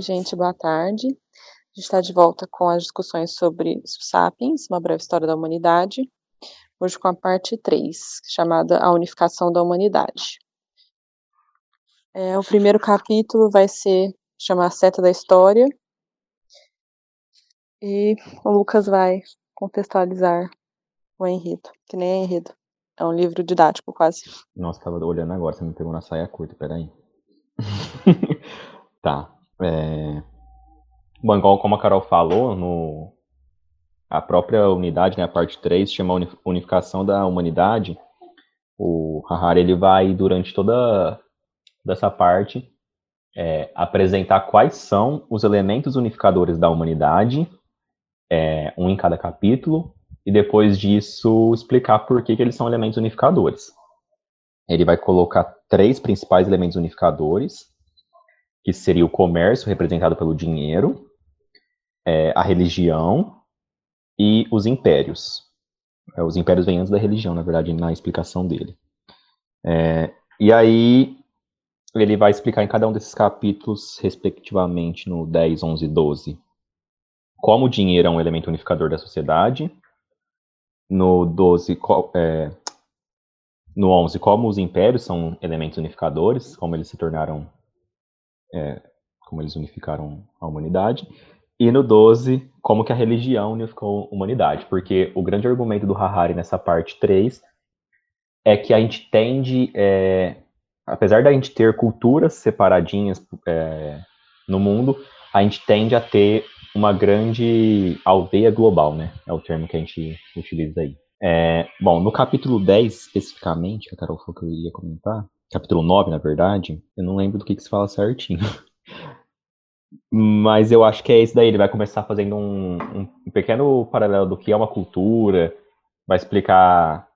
Oi, gente, boa tarde. A gente está de volta com as discussões sobre Sapiens, uma breve história da humanidade, hoje com a parte 3, chamada A Unificação da Humanidade. É, o primeiro capítulo vai ser chamar a Seta da História, e o Lucas vai contextualizar o enredo, que nem é enredo, é um livro didático quase. Nossa, tava olhando agora, você me pegou na saia curta, peraí. tá. É... Igual como a Carol falou, no... a própria unidade, né, a parte 3, chama Unificação da Humanidade. O Harari ele vai, durante toda essa parte, é, apresentar quais são os elementos unificadores da humanidade, é, um em cada capítulo, e depois disso explicar por que, que eles são elementos unificadores. Ele vai colocar três principais elementos unificadores, que seria o comércio, representado pelo dinheiro, é, a religião e os impérios. É, os impérios vêm antes da religião, na verdade, na explicação dele. É, e aí, ele vai explicar em cada um desses capítulos, respectivamente, no 10, 11 e 12, como o dinheiro é um elemento unificador da sociedade, no 12, é, no 11, como os impérios são elementos unificadores, como eles se tornaram é, como eles unificaram a humanidade, e no 12, como que a religião unificou a humanidade, porque o grande argumento do Harari nessa parte 3 é que a gente tende, é, apesar da gente ter culturas separadinhas é, no mundo, a gente tende a ter uma grande aldeia global, né? É o termo que a gente utiliza aí. É, bom, no capítulo 10, especificamente, a Carol falou que eu ia comentar, capítulo 9, na verdade, eu não lembro do que, que se fala certinho. Mas eu acho que é esse daí, ele vai começar fazendo um, um pequeno paralelo do que é uma cultura, vai explicar,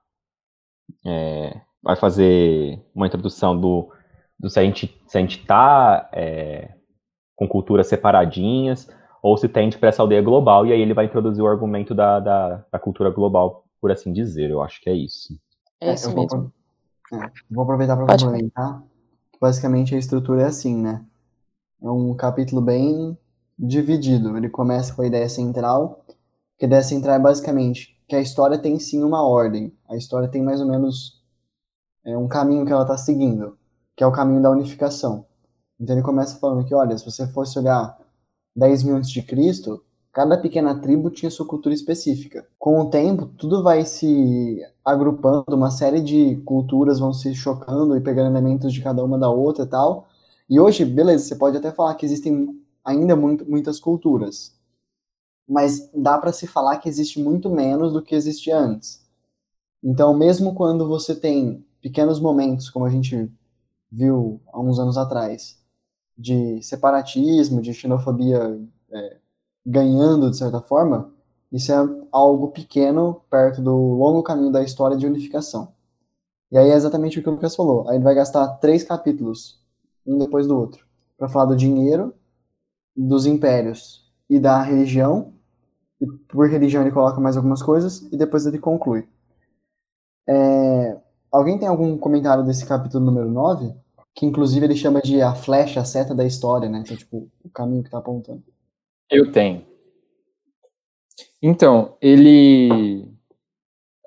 é, vai fazer uma introdução do, do se a gente se a gente está é, com culturas separadinhas ou se tende para essa aldeia global, e aí ele vai introduzir o argumento da, da, da cultura global, por assim dizer, eu acho que é isso. É isso mesmo. É, vou aproveitar para complementar. Basicamente a estrutura é assim, né? É um capítulo bem dividido. Ele começa com a ideia central, que a ideia central é basicamente que a história tem sim uma ordem. A história tem mais ou menos é, um caminho que ela está seguindo, que é o caminho da unificação. Então ele começa falando que, olha, se você fosse olhar 10 mil antes de Cristo, Cada pequena tribo tinha sua cultura específica. Com o tempo, tudo vai se agrupando, uma série de culturas vão se chocando e pegando elementos de cada uma da outra e tal. E hoje, beleza, você pode até falar que existem ainda muito, muitas culturas, mas dá para se falar que existe muito menos do que existia antes. Então, mesmo quando você tem pequenos momentos, como a gente viu há uns anos atrás, de separatismo, de xenofobia é, ganhando, de certa forma, isso é algo pequeno perto do longo caminho da história de unificação. E aí é exatamente o que o Lucas falou. Aí ele vai gastar três capítulos, um depois do outro, para falar do dinheiro, dos impérios e da religião. E por religião ele coloca mais algumas coisas e depois ele conclui. É... Alguém tem algum comentário desse capítulo número 9? Que inclusive ele chama de a flecha, a seta da história, né? Então, tipo, o caminho que está apontando. Eu tenho. Então, ele.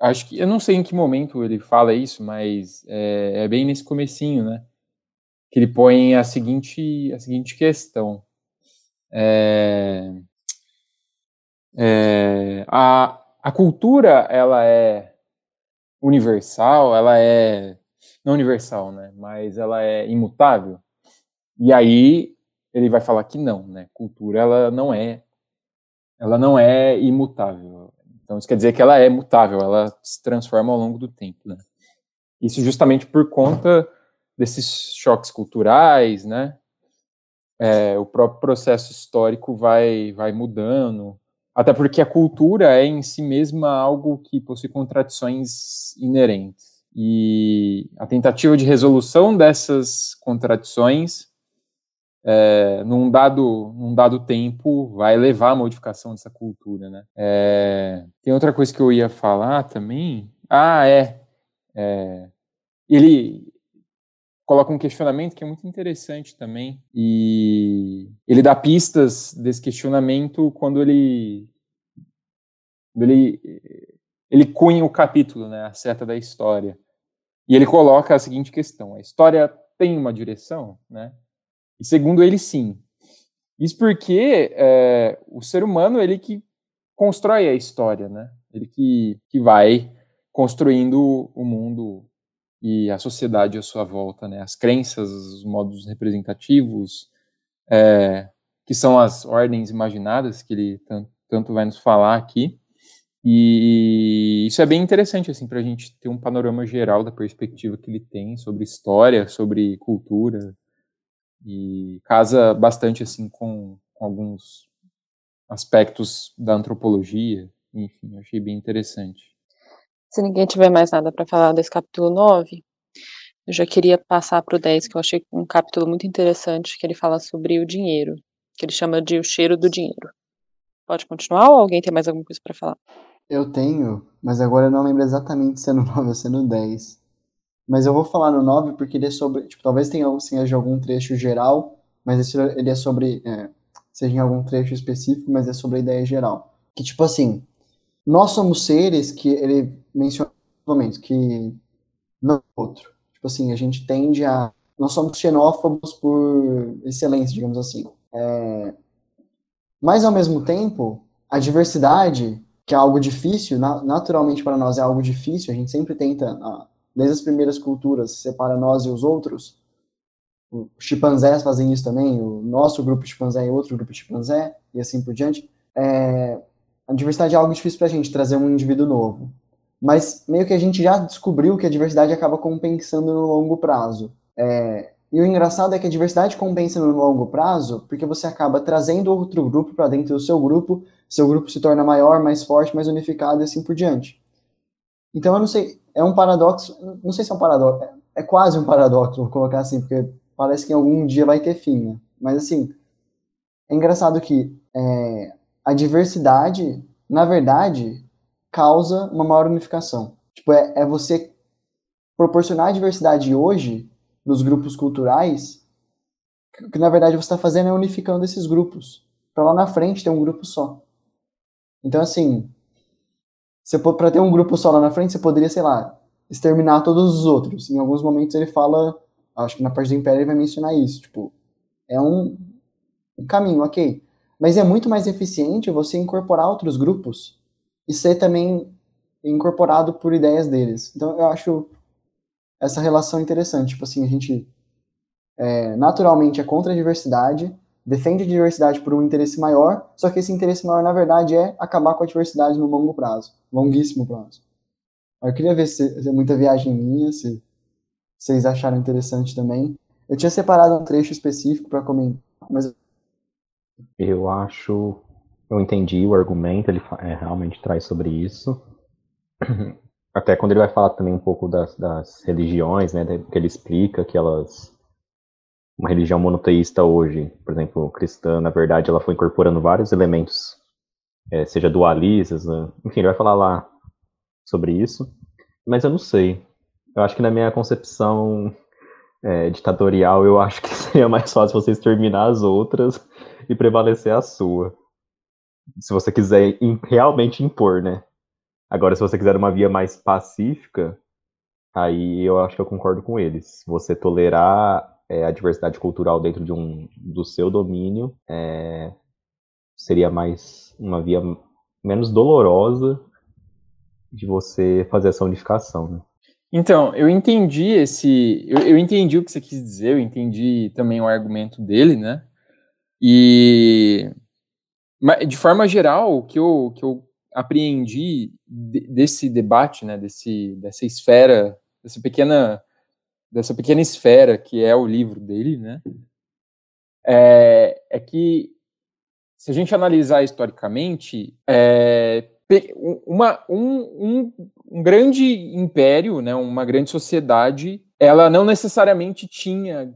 Acho que. Eu não sei em que momento ele fala isso, mas é, é bem nesse comecinho, né? Que ele põe a seguinte, a seguinte questão. É, é, a, a cultura, ela é universal, ela é. Não universal, né? Mas ela é imutável. E aí ele vai falar que não, né? Cultura ela não é ela não é imutável. Então isso quer dizer que ela é mutável, ela se transforma ao longo do tempo, né? Isso justamente por conta desses choques culturais, né? é, o próprio processo histórico vai, vai mudando, até porque a cultura é em si mesma algo que possui contradições inerentes. E a tentativa de resolução dessas contradições, é, num, dado, num dado tempo, vai levar à modificação dessa cultura. Né? É, tem outra coisa que eu ia falar também. Ah, é. é ele, coloca um questionamento que é muito interessante também. E ele dá pistas desse questionamento quando ele ele ele cunha o capítulo, né, a seta da história. E ele coloca a seguinte questão: a história tem uma direção, né? E segundo ele, sim. Isso porque é, o ser humano ele que constrói a história, né? Ele que, que vai construindo o mundo e a sociedade à sua volta, né? As crenças, os modos representativos, é, que são as ordens imaginadas que ele tanto, tanto vai nos falar aqui. E isso é bem interessante, assim, para a gente ter um panorama geral da perspectiva que ele tem sobre história, sobre cultura, e casa bastante, assim, com, com alguns aspectos da antropologia, enfim, eu achei bem interessante. Se ninguém tiver mais nada para falar desse capítulo 9, eu já queria passar para o 10, que eu achei um capítulo muito interessante, que ele fala sobre o dinheiro, que ele chama de o cheiro do dinheiro. Pode continuar ou alguém tem mais alguma coisa para falar? Eu tenho, mas agora eu não lembro exatamente se é no 9 ou se é no 10. Mas eu vou falar no 9 porque ele é sobre. Tipo, talvez tenha seja algum trecho geral, mas esse, ele é sobre. É, seja em algum trecho específico, mas é sobre a ideia geral. Que, tipo assim, nós somos seres que ele menciona momentos que não outro. Tipo assim, a gente tende a. Nós somos xenófobos por excelência, digamos assim. É... Mas, ao mesmo tempo, a diversidade, que é algo difícil, naturalmente para nós é algo difícil, a gente sempre tenta, desde as primeiras culturas, separa nós e os outros. Os chimpanzés fazem isso também, o nosso grupo chimpanzé e outro grupo chimpanzé, e assim por diante. É... A diversidade é algo difícil para a gente, trazer um indivíduo novo mas meio que a gente já descobriu que a diversidade acaba compensando no longo prazo. É, e o engraçado é que a diversidade compensa no longo prazo porque você acaba trazendo outro grupo para dentro do seu grupo, seu grupo se torna maior, mais forte, mais unificado e assim por diante. Então eu não sei, é um paradoxo, não sei se é um paradoxo, é, quase um paradoxo, vou colocar assim, porque parece que algum dia vai ter fim, né? Mas assim, é engraçado que é, a diversidade, na verdade, causa uma maior unificação. Tipo, é, é você proporcionar a diversidade hoje nos grupos culturais, que, que na verdade você está fazendo é unificando esses grupos, para lá na frente ter um grupo só. Então, assim, para ter um grupo só lá na frente, você poderia, sei lá, exterminar todos os outros. Em alguns momentos ele fala, acho que na parte do Império ele vai mencionar isso, tipo, é um, um caminho, ok. Mas é muito mais eficiente você incorporar outros grupos e ser também incorporado por ideias deles. Então eu acho essa relação interessante. Tipo assim, a gente é, naturalmente é contra a diversidade, defende a diversidade por um interesse maior, só que esse interesse maior, na verdade, é acabar com a diversidade no longo prazo, longuíssimo prazo. Eu queria ver se, é muita viagem minha, se vocês acharam interessante também. Eu tinha separado um trecho específico para comentar, mas. Eu acho eu entendi o argumento, ele é, realmente traz sobre isso. Até quando ele vai falar também um pouco das, das religiões, né, que ele explica que elas uma religião monoteísta hoje, por exemplo, cristã, na verdade, ela foi incorporando vários elementos, é, seja dualistas, né? enfim, ele vai falar lá sobre isso, mas eu não sei. Eu acho que na minha concepção é, ditatorial, eu acho que seria mais fácil você exterminar as outras e prevalecer a sua se você quiser realmente impor, né? Agora, se você quiser uma via mais pacífica, aí eu acho que eu concordo com eles. Você tolerar é, a diversidade cultural dentro de um do seu domínio é, seria mais uma via menos dolorosa de você fazer essa unificação, né? Então, eu entendi esse. Eu, eu, entendi o que você quis dizer, eu entendi também o argumento dele, né? E de forma geral, o que eu, que eu apreendi desse debate, né, desse, dessa esfera, dessa pequena, dessa pequena esfera que é o livro dele, né, é, é que se a gente analisar historicamente, é, uma, um, um, um, grande império, né, uma grande sociedade, ela não necessariamente tinha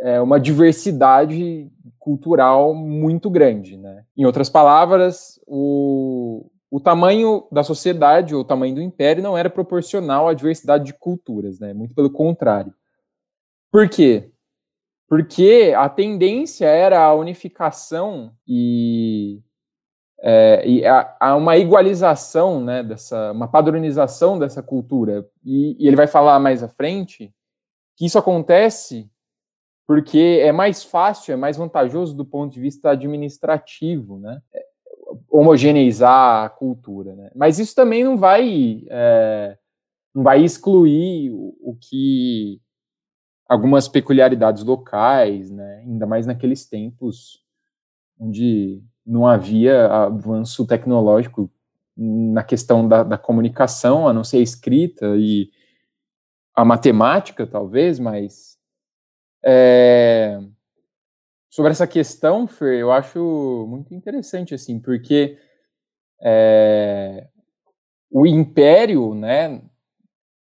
é, uma diversidade cultural muito grande. Né? Em outras palavras, o, o tamanho da sociedade ou o tamanho do império não era proporcional à diversidade de culturas, né? muito pelo contrário. Por quê? Porque a tendência era a unificação e, é, e a, a, uma igualização, né, dessa, uma padronização dessa cultura. E, e ele vai falar mais à frente que isso acontece porque é mais fácil, é mais vantajoso do ponto de vista administrativo, né? Homogeneizar a cultura, né? Mas isso também não vai é, não vai excluir o, o que algumas peculiaridades locais, né? ainda mais naqueles tempos onde não havia avanço tecnológico na questão da, da comunicação, a não ser a escrita e a matemática, talvez, mas é, sobre essa questão, Fer, eu acho muito interessante, assim, porque é, o império, né,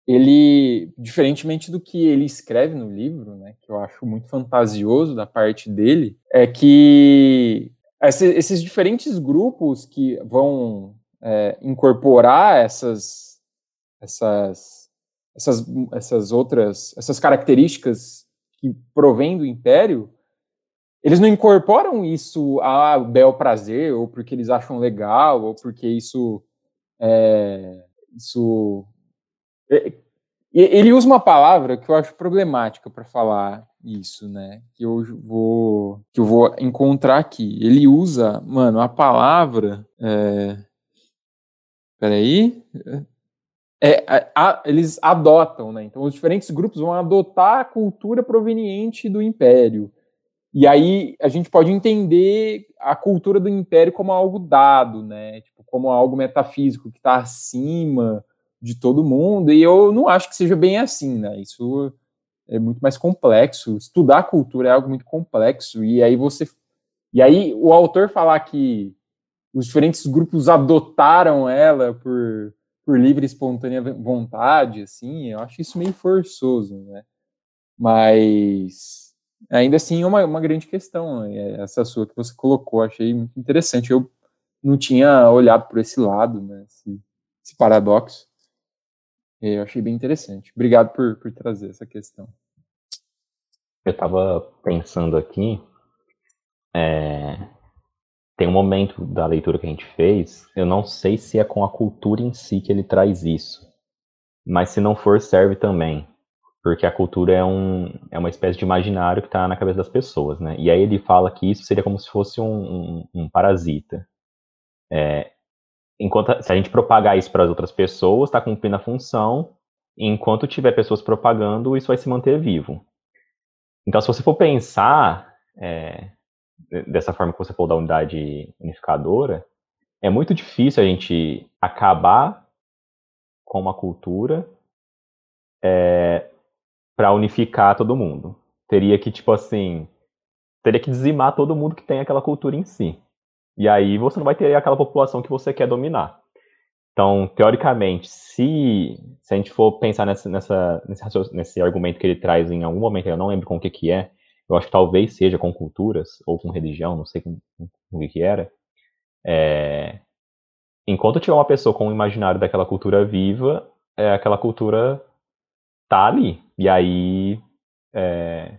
ele, diferentemente do que ele escreve no livro, né, que eu acho muito fantasioso da parte dele, é que esses diferentes grupos que vão é, incorporar essas, essas, essas, essas outras, essas características que provém do império, eles não incorporam isso a bel prazer, ou porque eles acham legal, ou porque isso é, isso é, ele usa uma palavra que eu acho problemática para falar isso, né? Que eu vou que eu vou encontrar aqui. Ele usa, mano, a palavra. É... Peraí. É, a, a, eles adotam, né? Então, os diferentes grupos vão adotar a cultura proveniente do império. E aí a gente pode entender a cultura do império como algo dado, né? Tipo, como algo metafísico que está acima de todo mundo, e eu não acho que seja bem assim, né? Isso é muito mais complexo. Estudar cultura é algo muito complexo, e aí você. E aí o autor falar que os diferentes grupos adotaram ela por, por livre e espontânea vontade, assim, eu acho isso meio forçoso, né? Mas ainda assim é uma, uma grande questão, né? essa sua que você colocou, achei muito interessante. Eu não tinha olhado por esse lado, né? Esse, esse paradoxo. Eu achei bem interessante. Obrigado por, por trazer essa questão. Eu estava pensando aqui, é, tem um momento da leitura que a gente fez, eu não sei se é com a cultura em si que ele traz isso, mas se não for, serve também, porque a cultura é, um, é uma espécie de imaginário que está na cabeça das pessoas, né? E aí ele fala que isso seria como se fosse um, um, um parasita. É, enquanto se a gente propagar isso para as outras pessoas, está cumprindo a função. enquanto tiver pessoas propagando, isso vai se manter vivo. Então, se você for pensar é, dessa forma que você falou da unidade unificadora, é muito difícil a gente acabar com uma cultura é, para unificar todo mundo. Teria que, tipo assim, teria que dizimar todo mundo que tem aquela cultura em si. E aí você não vai ter aquela população que você quer dominar. Então, teoricamente, se, se a gente for pensar nessa, nessa, nesse, nesse argumento que ele traz em algum momento, eu não lembro com o que, que é, eu acho que talvez seja com culturas, ou com religião, não sei com, com o que, que era. É, enquanto tiver uma pessoa com o imaginário daquela cultura viva, é, aquela cultura tá ali. E aí é,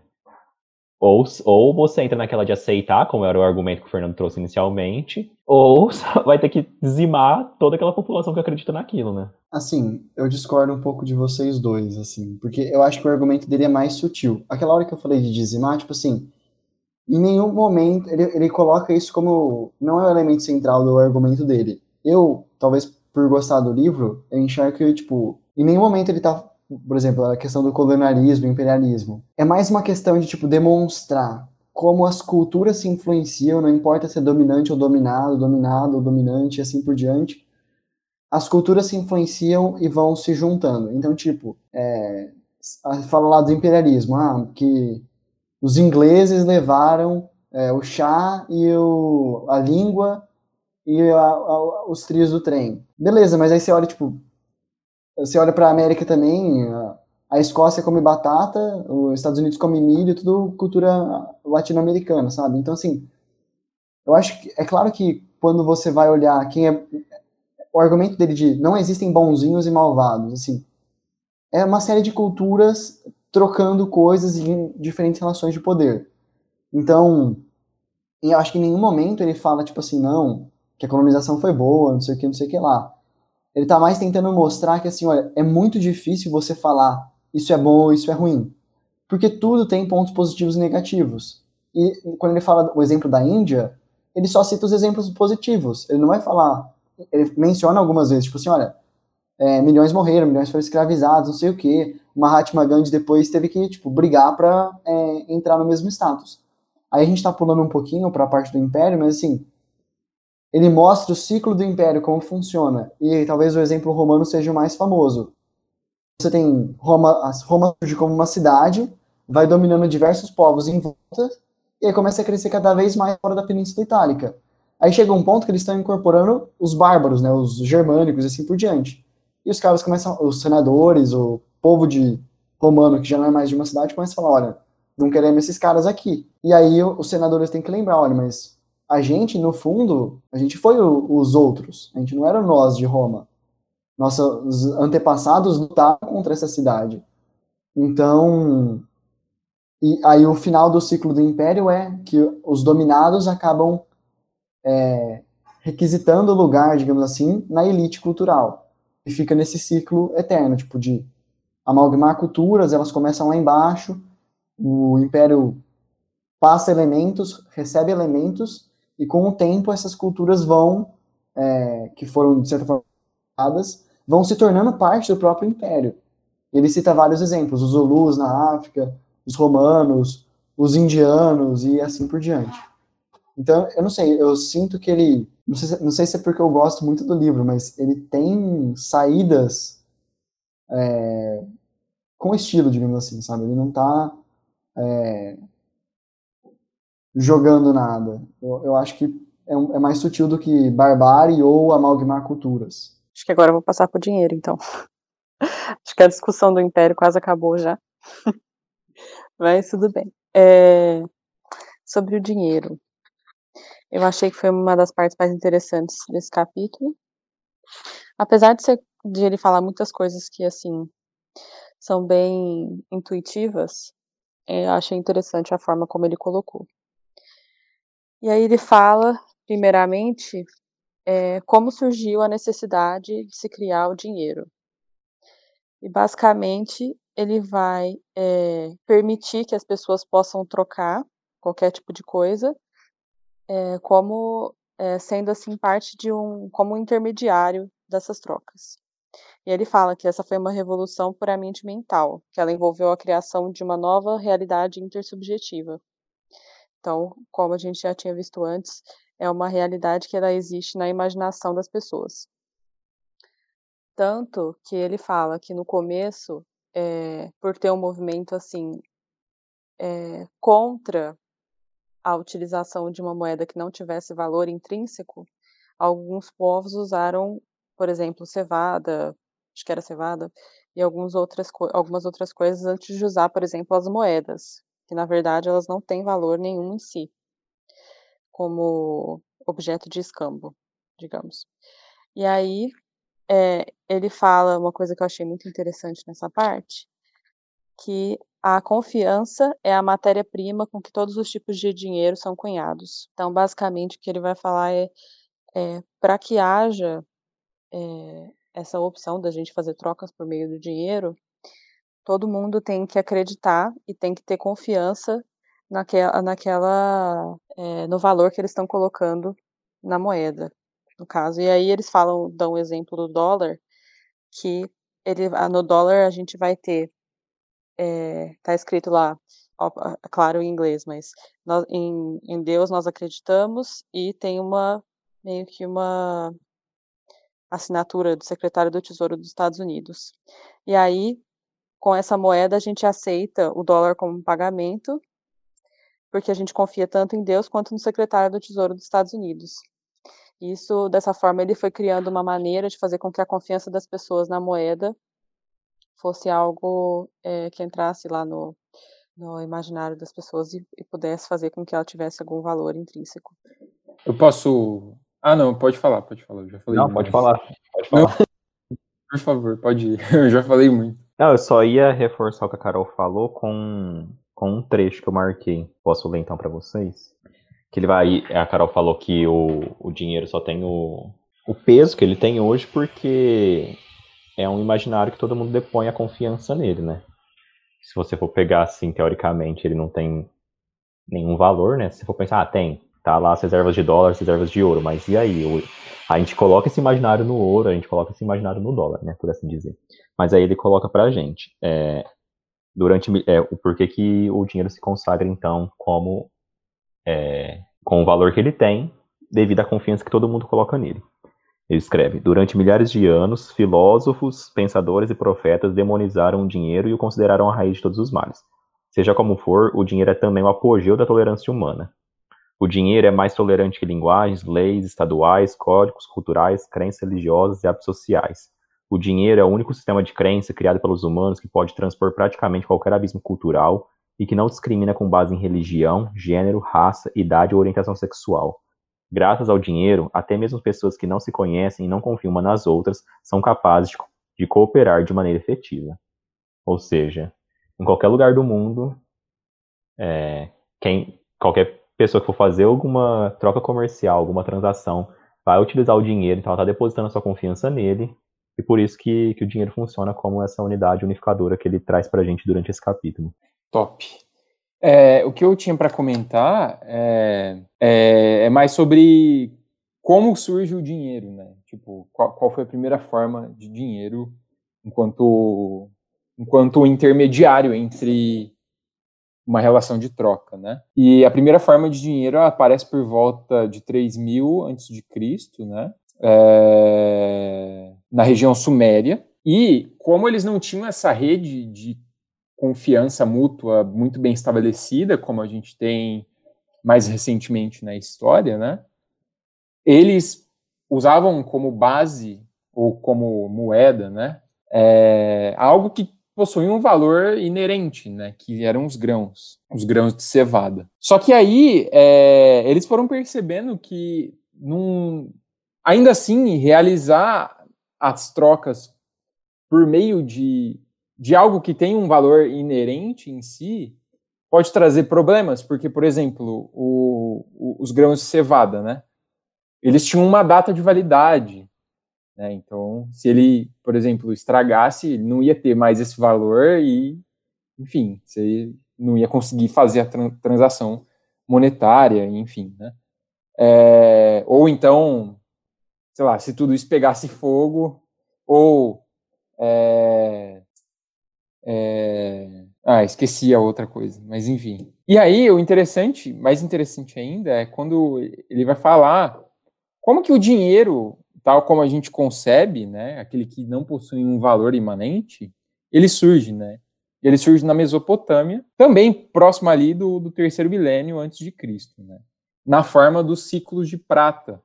ou, ou você entra naquela de aceitar, como era o argumento que o Fernando trouxe inicialmente, ou vai ter que dizimar toda aquela população que acredita naquilo, né? Assim, eu discordo um pouco de vocês dois, assim, porque eu acho que o argumento dele é mais sutil. Aquela hora que eu falei de dizimar, tipo assim, em nenhum momento ele, ele coloca isso como. Não é o elemento central do argumento dele. Eu, talvez por gostar do livro, eu enxergo que, tipo, em nenhum momento ele tá por exemplo, a questão do colonialismo, imperialismo. É mais uma questão de, tipo, demonstrar como as culturas se influenciam, não importa se é dominante ou dominado, dominado ou dominante, e assim por diante. As culturas se influenciam e vão se juntando. Então, tipo, é, fala lá do imperialismo, ah, que os ingleses levaram é, o chá e o, a língua e a, a, os trios do trem. Beleza, mas aí você olha, tipo, você olha para a América também, a, Escócia come batata, os Estados Unidos come milho, tudo cultura latino-americana, sabe? Então, assim, eu acho que, é claro que quando você vai olhar quem é, o argumento dele de não existem bonzinhos e malvados, assim, é uma série de culturas trocando coisas em diferentes relações de poder. Então, eu acho que em nenhum momento ele fala, tipo assim, não, que a colonização foi boa, não sei o que, não sei o que lá. Ele tá mais tentando mostrar que, assim, olha, é muito difícil você falar isso é bom ou isso é ruim. Porque tudo tem pontos positivos e negativos. E quando ele fala o exemplo da Índia, ele só cita os exemplos positivos. Ele não vai falar. Ele menciona algumas vezes, tipo assim, olha, é, milhões morreram, milhões foram escravizados, não sei o quê. Mahatma Gandhi depois teve que, tipo, brigar para é, entrar no mesmo status. Aí a gente tá pulando um pouquinho para a parte do império, mas assim, ele mostra o ciclo do império, como funciona. E talvez o exemplo romano seja o mais famoso. Você tem Roma, Roma surge como uma cidade, vai dominando diversos povos em volta, e aí começa a crescer cada vez mais fora da Península Itálica. Aí chega um ponto que eles estão incorporando os bárbaros, né, os germânicos e assim por diante. E os caras começam, os senadores, o povo de romano, que já não é mais de uma cidade, começa a falar, olha, não queremos esses caras aqui. E aí os senadores têm que lembrar, olha, mas a gente, no fundo, a gente foi o, os outros, a gente não era nós de Roma. Nossos antepassados lutaram contra essa cidade. Então, e aí o final do ciclo do Império é que os dominados acabam é, requisitando lugar, digamos assim, na elite cultural. E fica nesse ciclo eterno, tipo, de amalgamar culturas, elas começam lá embaixo, o Império passa elementos, recebe elementos, e com o tempo essas culturas vão, é, que foram de certa forma vão se tornando parte do próprio império. Ele cita vários exemplos, os Zulus na África, os romanos, os indianos e assim por diante. Então, eu não sei, eu sinto que ele, não sei, não sei se é porque eu gosto muito do livro, mas ele tem saídas é, com estilo, digamos assim, sabe? Ele não está é, jogando nada. Eu, eu acho que é, é, mais sutil do que barbárie ou amalgamar culturas. Acho que agora eu vou passar por dinheiro, então. acho que a discussão do Império quase acabou já. Mas tudo bem. É, sobre o dinheiro. Eu achei que foi uma das partes mais interessantes desse capítulo. Apesar de, ser, de ele falar muitas coisas que, assim, são bem intuitivas, eu achei interessante a forma como ele colocou. E aí ele fala, primeiramente, é, como surgiu a necessidade de se criar o dinheiro. E basicamente ele vai é, permitir que as pessoas possam trocar qualquer tipo de coisa, é, como sendo assim parte de um, como um intermediário dessas trocas. E ele fala que essa foi uma revolução puramente mental, que ela envolveu a criação de uma nova realidade intersubjetiva. Então, como a gente já tinha visto antes, é uma realidade que ela existe na imaginação das pessoas. Tanto que ele fala que no começo, é, por ter um movimento assim é, contra a utilização de uma moeda que não tivesse valor intrínseco, alguns povos usaram, por exemplo, cevada, acho que era cevada, e algumas outras, algumas outras coisas antes de usar, por exemplo, as moedas, que na verdade elas não têm valor nenhum em si, como objeto de escambo, digamos. E aí é, ele fala uma coisa que eu achei muito interessante nessa parte, que a confiança é a matéria-prima com que todos os tipos de dinheiro são cunhados. Então, basicamente, o que ele vai falar é, é para que haja é, essa opção da gente fazer trocas por meio do dinheiro, todo mundo tem que acreditar e tem que ter confiança naquela, naquela é, no valor que eles estão colocando na moeda, no caso. E aí eles falam, dão um exemplo do dólar, que ele, no dólar a gente vai ter, é, tá escrito lá, ó, claro em inglês, mas nós, em, em Deus nós acreditamos e tem uma meio que uma assinatura do secretário do Tesouro dos Estados Unidos. E aí, com essa moeda, a gente aceita o dólar como pagamento porque a gente confia tanto em Deus quanto no secretário do Tesouro dos Estados Unidos. Isso, dessa forma, ele foi criando uma maneira de fazer com que a confiança das pessoas na moeda fosse algo é, que entrasse lá no, no imaginário das pessoas e, e, pudesse fazer com que ela tivesse algum valor intrínseco. Eu posso. Ah, não, pode falar, pode falar. Eu já falei não, pode falar. Pode falar. Não, por favor, pode ir. Eu já falei muito. Não, eu só ia reforçar o que a Carol falou com com um trecho que eu marquei. Posso ler então para vocês? Que ele vai. A Carol falou que o, o dinheiro só tem o, o peso que ele tem hoje porque é um imaginário que todo mundo depõe a confiança nele, né? Se você for pegar assim, teoricamente, ele não tem nenhum valor, né? Se for pensar, ah, tem, tá lá as reservas de dólar, as reservas de ouro, mas e aí? A gente coloca esse imaginário no ouro, a gente coloca esse imaginário no dólar, né? Por assim dizer. Mas aí ele coloca pra gente. É, durante é, o porquê que o dinheiro se consagra então como é, com o valor que ele tem devido à confiança que todo mundo coloca nele. Ele escreve: Durante milhares de anos, filósofos, pensadores e profetas demonizaram o dinheiro e o consideraram a raiz de todos os males. Seja como for, o dinheiro é também o apogeu da tolerância humana. O dinheiro é mais tolerante que linguagens, leis estaduais, códigos culturais, crenças religiosas e hábitos sociais. O dinheiro é o único sistema de crença criado pelos humanos que pode transpor praticamente qualquer abismo cultural e que não discrimina com base em religião, gênero, raça, idade ou orientação sexual. Graças ao dinheiro, até mesmo pessoas que não se conhecem e não confiam umas nas outras são capazes de, de cooperar de maneira efetiva. Ou seja, em qualquer lugar do mundo, é, quem, qualquer pessoa que for fazer alguma troca comercial, alguma transação, vai utilizar o dinheiro, então ela está depositando a sua confiança nele e por isso que, que o dinheiro funciona como essa unidade unificadora que ele traz para a gente durante esse capítulo. Top. É, o que eu tinha para comentar é, é, é, mais sobre como surge o dinheiro, né? Tipo, qual, qual, foi a primeira forma de dinheiro enquanto, enquanto intermediário entre uma relação de troca, né? E a primeira forma de dinheiro aparece por volta de 3000 antes de Cristo, né? é, na região suméria. E como eles não tinham essa rede de confiança mútua muito bem estabelecida, como a gente tem mais recentemente na história, né? Eles usavam como base ou como moeda, né? É, algo que possuía um valor inerente, né? Que eram os grãos, os grãos de cevada. Só que aí é, eles foram percebendo que num, Ainda assim, realizar as trocas por meio de, de algo que tem um valor inerente em si pode trazer problemas, porque, por exemplo, o, o, os grãos de cevada, né? Eles tinham uma data de validade. Né? Então, se ele, por exemplo, estragasse, não ia ter mais esse valor e, enfim, você não ia conseguir fazer a transação monetária, enfim, né? É, ou então, sei lá, se tudo isso pegasse fogo, ou. É, é, ah, esqueci a outra coisa, mas enfim. E aí, o interessante, mais interessante ainda, é quando ele vai falar como que o dinheiro, tal como a gente concebe, né, aquele que não possui um valor imanente, ele surge, né? Ele surge na Mesopotâmia, também próximo ali do, do terceiro milênio antes de Cristo, né? Na forma dos ciclos de prata,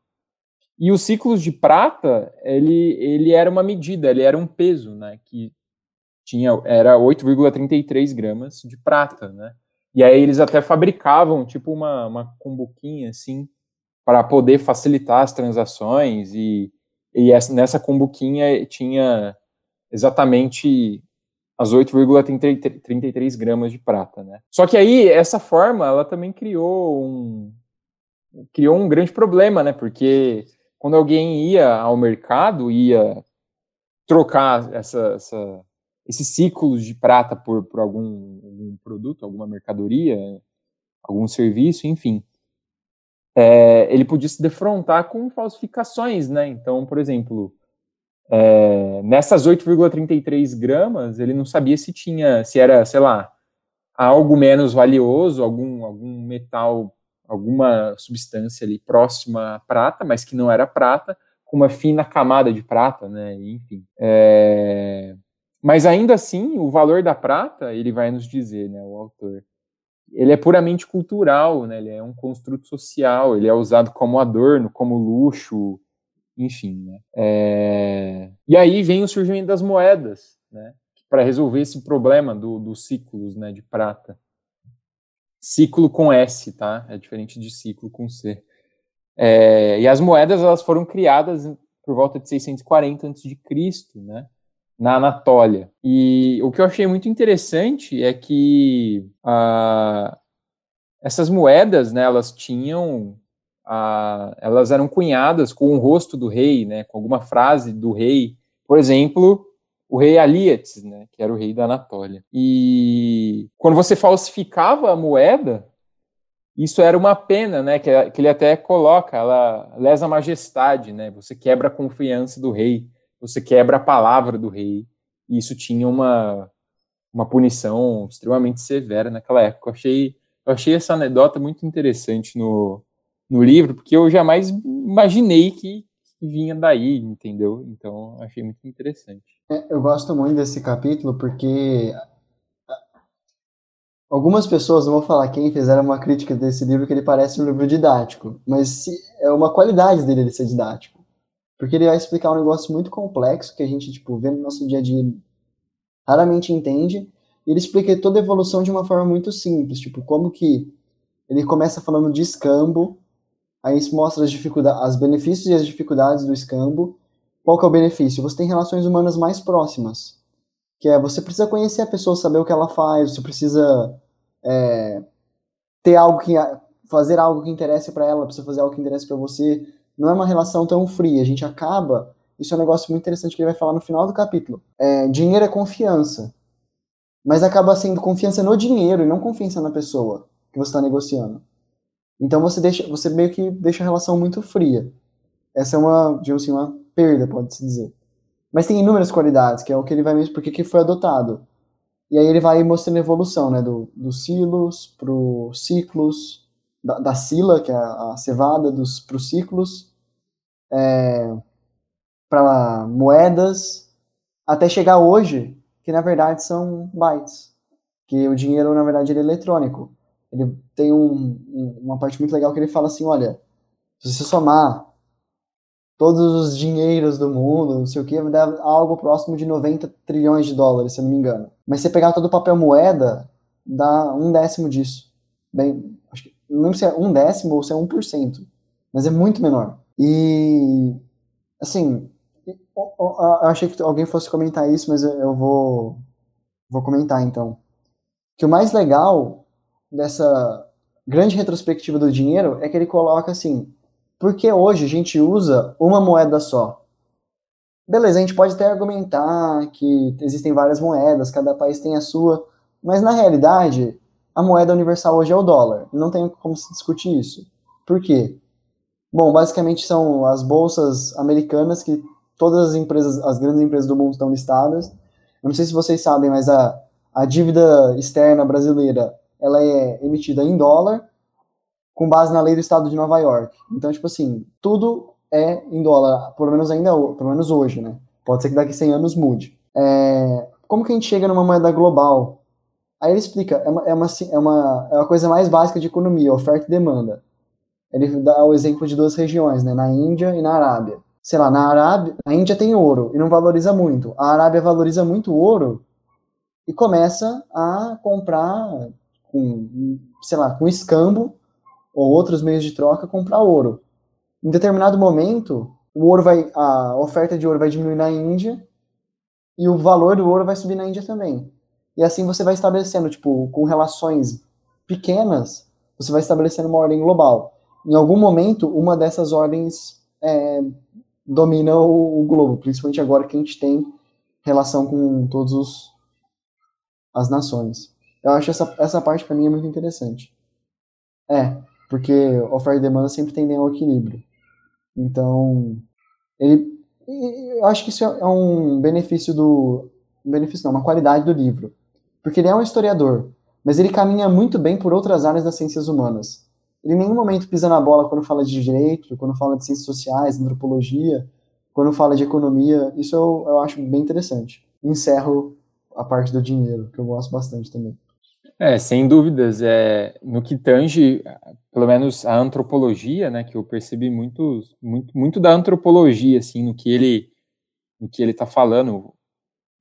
e os ciclos de prata, ele, ele era uma medida, ele era um peso, né? Que tinha, era 8,33 gramas de prata, né? E aí eles até fabricavam, tipo, uma, uma cumbuquinha, assim, para poder facilitar as transações e, e essa, nessa cumbuquinha tinha exatamente as 8,33 gramas de prata, né? Só que aí, essa forma, ela também criou um, criou um grande problema, né? Porque quando alguém ia ao mercado, ia trocar essa, essa, esses ciclos de prata por, por algum, algum, produto, alguma mercadoria, algum serviço, enfim, é, ele podia se defrontar com falsificações, né? Então, por exemplo, é, nessas 8,33 gramas, ele não sabia se tinha, se era, sei lá, algo menos valioso, algum, algum metal alguma substância ali próxima à prata, mas que não era prata, com uma fina camada de prata, né? Enfim. É... Mas ainda assim, o valor da prata, ele vai nos dizer, né, o autor, ele é puramente cultural, né? Ele é um construto social, ele é usado como adorno, como luxo, enfim, né? É... E aí vem o surgimento das moedas, né? Para resolver esse problema do, dos ciclos, né? De prata. Ciclo com S, tá? É diferente de ciclo com C. É... E as moedas elas foram criadas por volta de 640 a.C., né? Na Anatólia. E o que eu achei muito interessante é que uh, essas moedas, né, elas tinham, uh, elas eram cunhadas com o rosto do rei, né, com alguma frase do rei. Por exemplo, o rei Alíates, né, que era o rei da Anatólia. E quando você falsificava a moeda, isso era uma pena, né, que, que ele até coloca, ela lesa a majestade, né, você quebra a confiança do rei você quebra a palavra do rei. E isso tinha uma, uma punição extremamente severa naquela época. Eu achei, eu achei essa anedota muito interessante no, no livro, porque eu jamais imaginei que, que vinha daí, entendeu? Então, achei muito interessante. É, eu gosto muito desse capítulo porque algumas pessoas, não vou falar quem, fizeram uma crítica desse livro que ele parece um livro didático, mas é uma qualidade dele ele ser didático. Porque ele vai explicar um negócio muito complexo que a gente, tipo, vê no nosso dia a dia raramente entende. E ele explica toda a evolução de uma forma muito simples, tipo, como que ele começa falando de escambo, aí isso mostra as dificuldades, os benefícios e as dificuldades do escambo. Qual que é o benefício? Você tem relações humanas mais próximas, que é você precisa conhecer a pessoa, saber o que ela faz, você precisa é, ter algo que fazer algo que interesse para ela, precisa fazer algo que interesse para você, não é uma relação tão fria. A gente acaba. Isso é um negócio muito interessante que ele vai falar no final do capítulo. É, dinheiro é confiança. Mas acaba sendo confiança no dinheiro e não confiança na pessoa que você está negociando. Então você deixa, você meio que deixa a relação muito fria. Essa é uma, digamos assim, uma perda, pode-se dizer. Mas tem inúmeras qualidades, que é o que ele vai mesmo, porque que foi adotado. E aí ele vai mostrando a evolução, né, do, dos silos pro ciclos, da, da sila, que é a, a cevada, dos pro ciclos, é, para moedas, até chegar hoje, que na verdade são bytes, que o dinheiro na verdade ele é eletrônico. Ele tem um, um, uma parte muito legal que ele fala assim, olha, se você somar todos os dinheiros do mundo, não sei o que, vai dar algo próximo de 90 trilhões de dólares, se eu não me engano. Mas se pegar todo o papel moeda, dá um décimo disso. Bem, não lembro se é um décimo ou se é um por cento, mas é muito menor. E, assim, eu achei que alguém fosse comentar isso, mas eu vou, vou comentar então. Que o mais legal dessa grande retrospectiva do dinheiro é que ele coloca assim: porque hoje a gente usa uma moeda só? Beleza, a gente pode até argumentar que existem várias moedas, cada país tem a sua, mas na realidade, a moeda universal hoje é o dólar. Não tem como se discutir isso. Por quê? Bom, basicamente são as bolsas americanas que todas as empresas, as grandes empresas do mundo estão listadas. Eu não sei se vocês sabem, mas a, a dívida externa brasileira ela é emitida em dólar com base na lei do estado de Nova York. Então, tipo assim, tudo é em dólar, pelo menos ainda, pelo menos hoje, né? Pode ser que daqui a 100 anos mude. É, como que a gente chega numa moeda global? Aí ele explica, é uma, é uma, é uma, é uma coisa mais básica de economia, oferta e demanda ele dá o exemplo de duas regiões, né, na Índia e na Arábia. Sei lá, na Arábia, a Índia tem ouro e não valoriza muito. A Arábia valoriza muito ouro e começa a comprar com, sei lá, com escambo ou outros meios de troca, comprar ouro. Em determinado momento, o ouro vai, a oferta de ouro vai diminuir na Índia e o valor do ouro vai subir na Índia também. E assim você vai estabelecendo, tipo, com relações pequenas, você vai estabelecendo uma ordem global em algum momento, uma dessas ordens é, domina o, o, globo, principalmente agora que a gente tem relação com todas as nações. Eu acho essa, essa parte para mim é muito interessante. É, porque oferta e demanda sempre tendem ao equilíbrio. Então, ele, eu acho que isso é um benefício do, um benefício não, uma qualidade do livro, porque ele é um historiador, mas ele caminha muito bem por outras áreas das ciências humanas ele em nenhum momento pisa na bola quando fala de direito, quando fala de ciências sociais, antropologia, quando fala de economia. Isso eu, eu acho bem interessante. Encerro a parte do dinheiro, que eu gosto bastante também. É, sem dúvidas. É, no que tange, pelo menos a antropologia, né, que eu percebi muito, muito, muito da antropologia, assim, no que ele, no que ele está falando,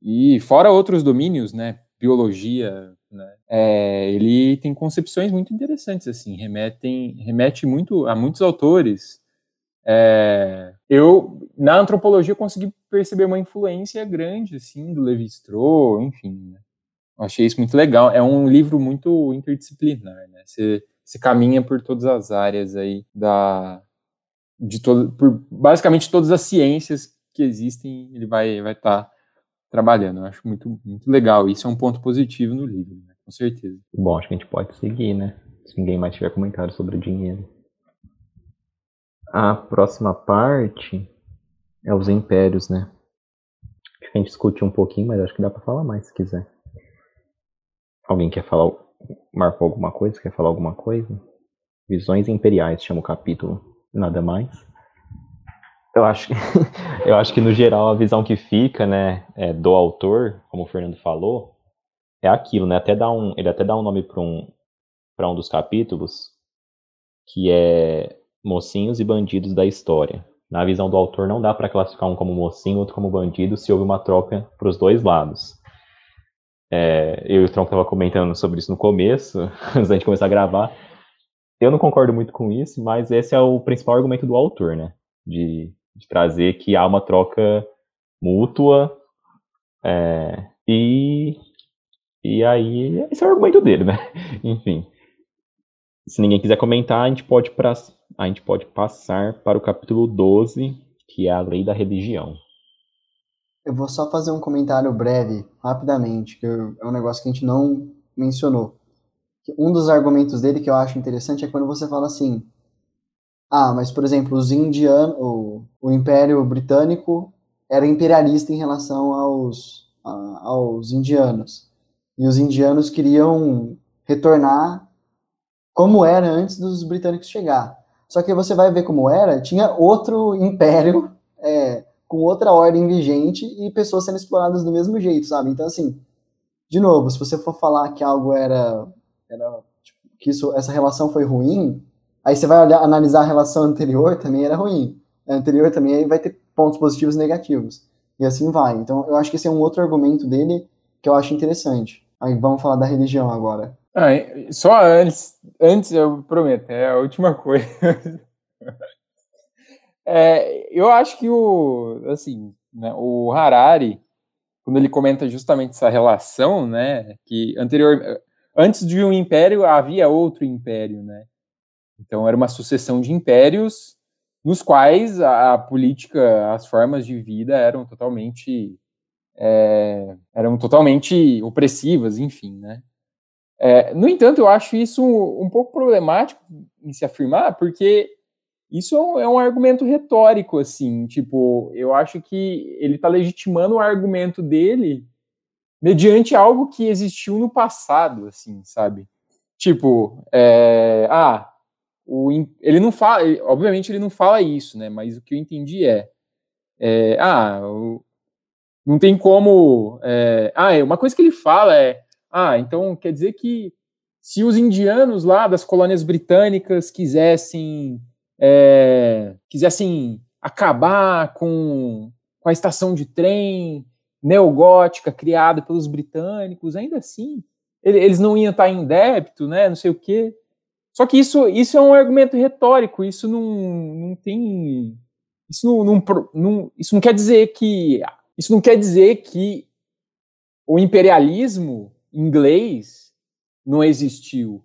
e fora outros domínios, né, biologia, né, é, ele tem concepções muito interessantes, assim, remetem, remete muito a muitos autores. É, eu, na antropologia, consegui perceber uma influência grande, assim, do Levi-Strauss, enfim, né, achei isso muito legal. É um livro muito interdisciplinar, né? Você, você caminha por todas as áreas aí da de todo, por basicamente todas as ciências que existem, ele vai vai estar tá trabalhando. Eu acho muito muito legal. Isso é um ponto positivo no livro, né? com certeza. Bom, acho que a gente pode seguir, né? Se ninguém mais tiver comentário sobre dinheiro. A próxima parte é os impérios, né? Acho que a gente discutiu um pouquinho, mas acho que dá para falar mais se quiser. Alguém quer falar? Marcou alguma coisa? Quer falar alguma coisa? Visões Imperiais chama o capítulo. Nada mais. Eu acho, eu acho que no geral a visão que fica, né, é, do autor, como o Fernando falou, é aquilo, né? Até dá um, ele até dá um nome para um, um dos capítulos, que é mocinhos e bandidos da história. Na visão do autor, não dá para classificar um como mocinho, outro como bandido, se houve uma troca para os dois lados. É, eu e o Tronco tava comentando sobre isso no começo, antes da gente começar a gravar. Eu não concordo muito com isso, mas esse é o principal argumento do autor, né? De, de trazer que há uma troca mútua é, e, e aí esse é o argumento dele, né? Enfim. Se ninguém quiser comentar, a gente pode, pra, a gente pode passar para o capítulo 12, que é a lei da religião. Eu vou só fazer um comentário breve, rapidamente, que é um negócio que a gente não mencionou. Um dos argumentos dele que eu acho interessante é quando você fala assim: ah, mas por exemplo, os indianos, o, o Império Britânico era imperialista em relação aos, a, aos indianos. E os indianos queriam retornar como era antes dos britânicos chegar. Só que você vai ver como era, tinha outro império é, com outra ordem vigente e pessoas sendo exploradas do mesmo jeito, sabe? Então, assim, de novo, se você for falar que algo era, era tipo, que isso, essa relação foi ruim, aí você vai olhar, analisar a relação anterior, também era ruim. A anterior também vai ter pontos positivos e negativos. E assim vai. Então, eu acho que esse é um outro argumento dele que eu acho interessante. Aí vamos falar da religião agora. Ah, só antes, antes eu prometo, é a última coisa. É, eu acho que o, assim, né, o Harari, quando ele comenta justamente essa relação, né, que anterior, antes de um império havia outro império, né? Então era uma sucessão de impérios nos quais a, a política, as formas de vida eram totalmente é, eram totalmente opressivas, enfim, né? É, no entanto, eu acho isso um, um pouco problemático em se afirmar, porque isso é um, é um, argumento retórico, assim, tipo, eu acho que ele está legitimando o argumento dele mediante algo que existiu no passado, assim, sabe? Tipo, é, ah, o, ele não fala, obviamente ele não fala isso, né? Mas o que eu entendi é, é ah, o, não tem como, é, ah, é, uma coisa que ele fala é, ah, então quer dizer que se os indianos lá das colônias britânicas quisessem é, quisessem acabar com, com a estação de trem neogótica criada pelos britânicos, ainda assim, eles não iam estar em débito, né, não sei o quê. Só que isso, isso é um argumento retórico, isso não, não tem... Isso não, não, não, isso não quer dizer que... Isso não quer dizer que o imperialismo inglês não existiu,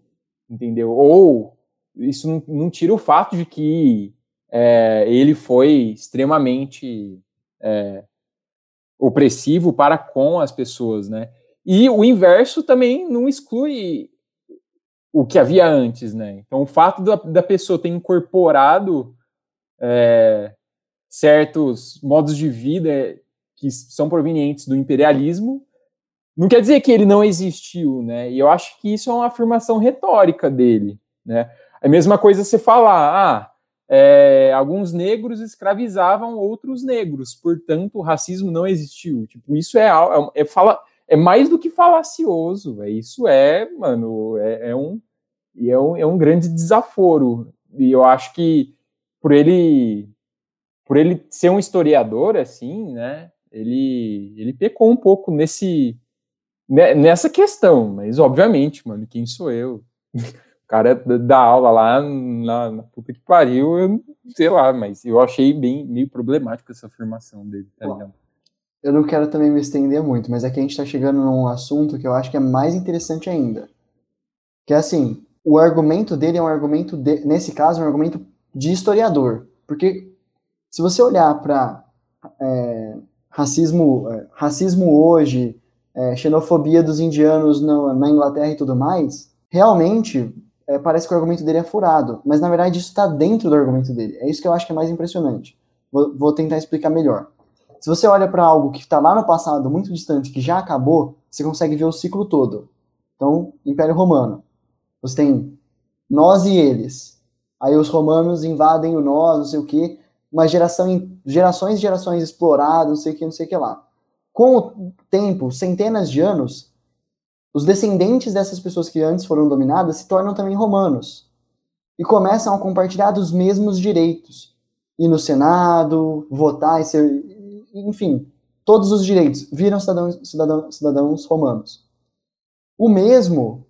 entendeu? Ou isso não, não, tira o fato de que é, ele foi extremamente é, opressivo para com as pessoas, né? E o inverso também não exclui o que havia antes, né? Então, o fato da, da pessoa ter incorporado é, certos modos de vida que são provenientes do imperialismo não quer dizer que ele não existiu, né? E eu acho que isso é uma afirmação retórica dele, né? É a mesma coisa você falar, ah, é, alguns negros escravizavam outros negros, portanto o racismo não existiu. Tipo, isso é, é, é, fala, é mais do que falacioso, véio. isso é, mano, é, é um, é, um, é um grande desaforo, e eu acho que por ele por ele ser um historiador assim, né, ele ele pecou um pouco nesse né, nessa questão, mas obviamente, mano, quem sou eu? O cara dá aula lá na, na puta que pariu, eu sei lá, mas eu achei bem meio problemático essa afirmação dele, tá ligado? Eu não quero também me estender muito, mas é que a gente tá chegando num assunto que eu acho que é mais interessante ainda. Que é assim, o argumento dele é um argumento, de, nesse caso, um argumento de historiador. Porque se você olhar para é, racismo, é, racismo hoje, é, xenofobia dos indianos no, na Inglaterra e tudo mais, realmente é, parece que o argumento dele é furado, mas na verdade isso está dentro do argumento dele. É isso que eu acho que é mais impressionante. Vou, vou tentar explicar melhor. Se você olha para algo que está lá no passado, muito distante, que já acabou, você consegue ver o ciclo todo. Então, Império Romano. Você tem nós e eles. Aí os romanos invadem o nós, não sei o quê. Uma geração, gerações e gerações exploradas, não sei o que, não sei o que lá. Com o tempo, centenas de anos, os descendentes dessas pessoas que antes foram dominadas se tornam também romanos e começam a compartilhar dos mesmos direitos. Ir no Senado, votar e ser. Enfim, todos os direitos. Viram cidadãos, cidadãos, cidadãos romanos. O mesmo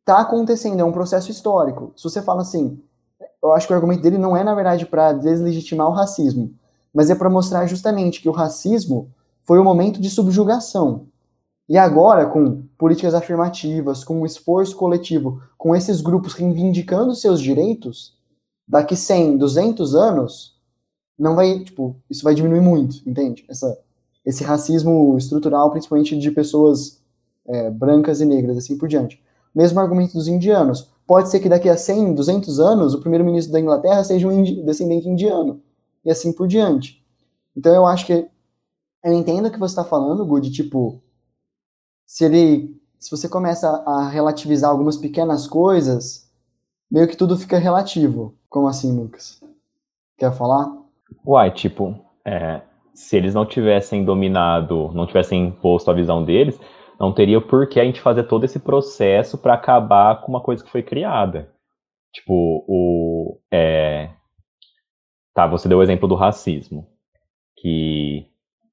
está acontecendo, é um processo histórico. Se você fala assim, eu acho que o argumento dele não é, na verdade, para deslegitimar o racismo, mas é para mostrar justamente que o racismo foi um momento de subjugação. E agora, com políticas afirmativas, com um esforço coletivo, com esses grupos reivindicando seus direitos, daqui 100, 200 anos, não vai, tipo, isso vai diminuir muito, entende? Essa, esse racismo estrutural, principalmente de pessoas é, brancas e negras, assim por diante. Mesmo argumento dos indianos. Pode ser que daqui a 100, 200 anos, o primeiro-ministro da Inglaterra seja um indi descendente indiano. E assim por diante. Então eu acho que. Eu entendo o que você está falando, Good, tipo, se ele se você começa a relativizar algumas pequenas coisas, meio que tudo fica relativo. Como assim, Lucas? Quer falar? Uai, tipo, é, se eles não tivessem dominado, não tivessem imposto a visão deles, não teria por que a gente fazer todo esse processo para acabar com uma coisa que foi criada. Tipo, o. É... Tá, você deu o exemplo do racismo. Que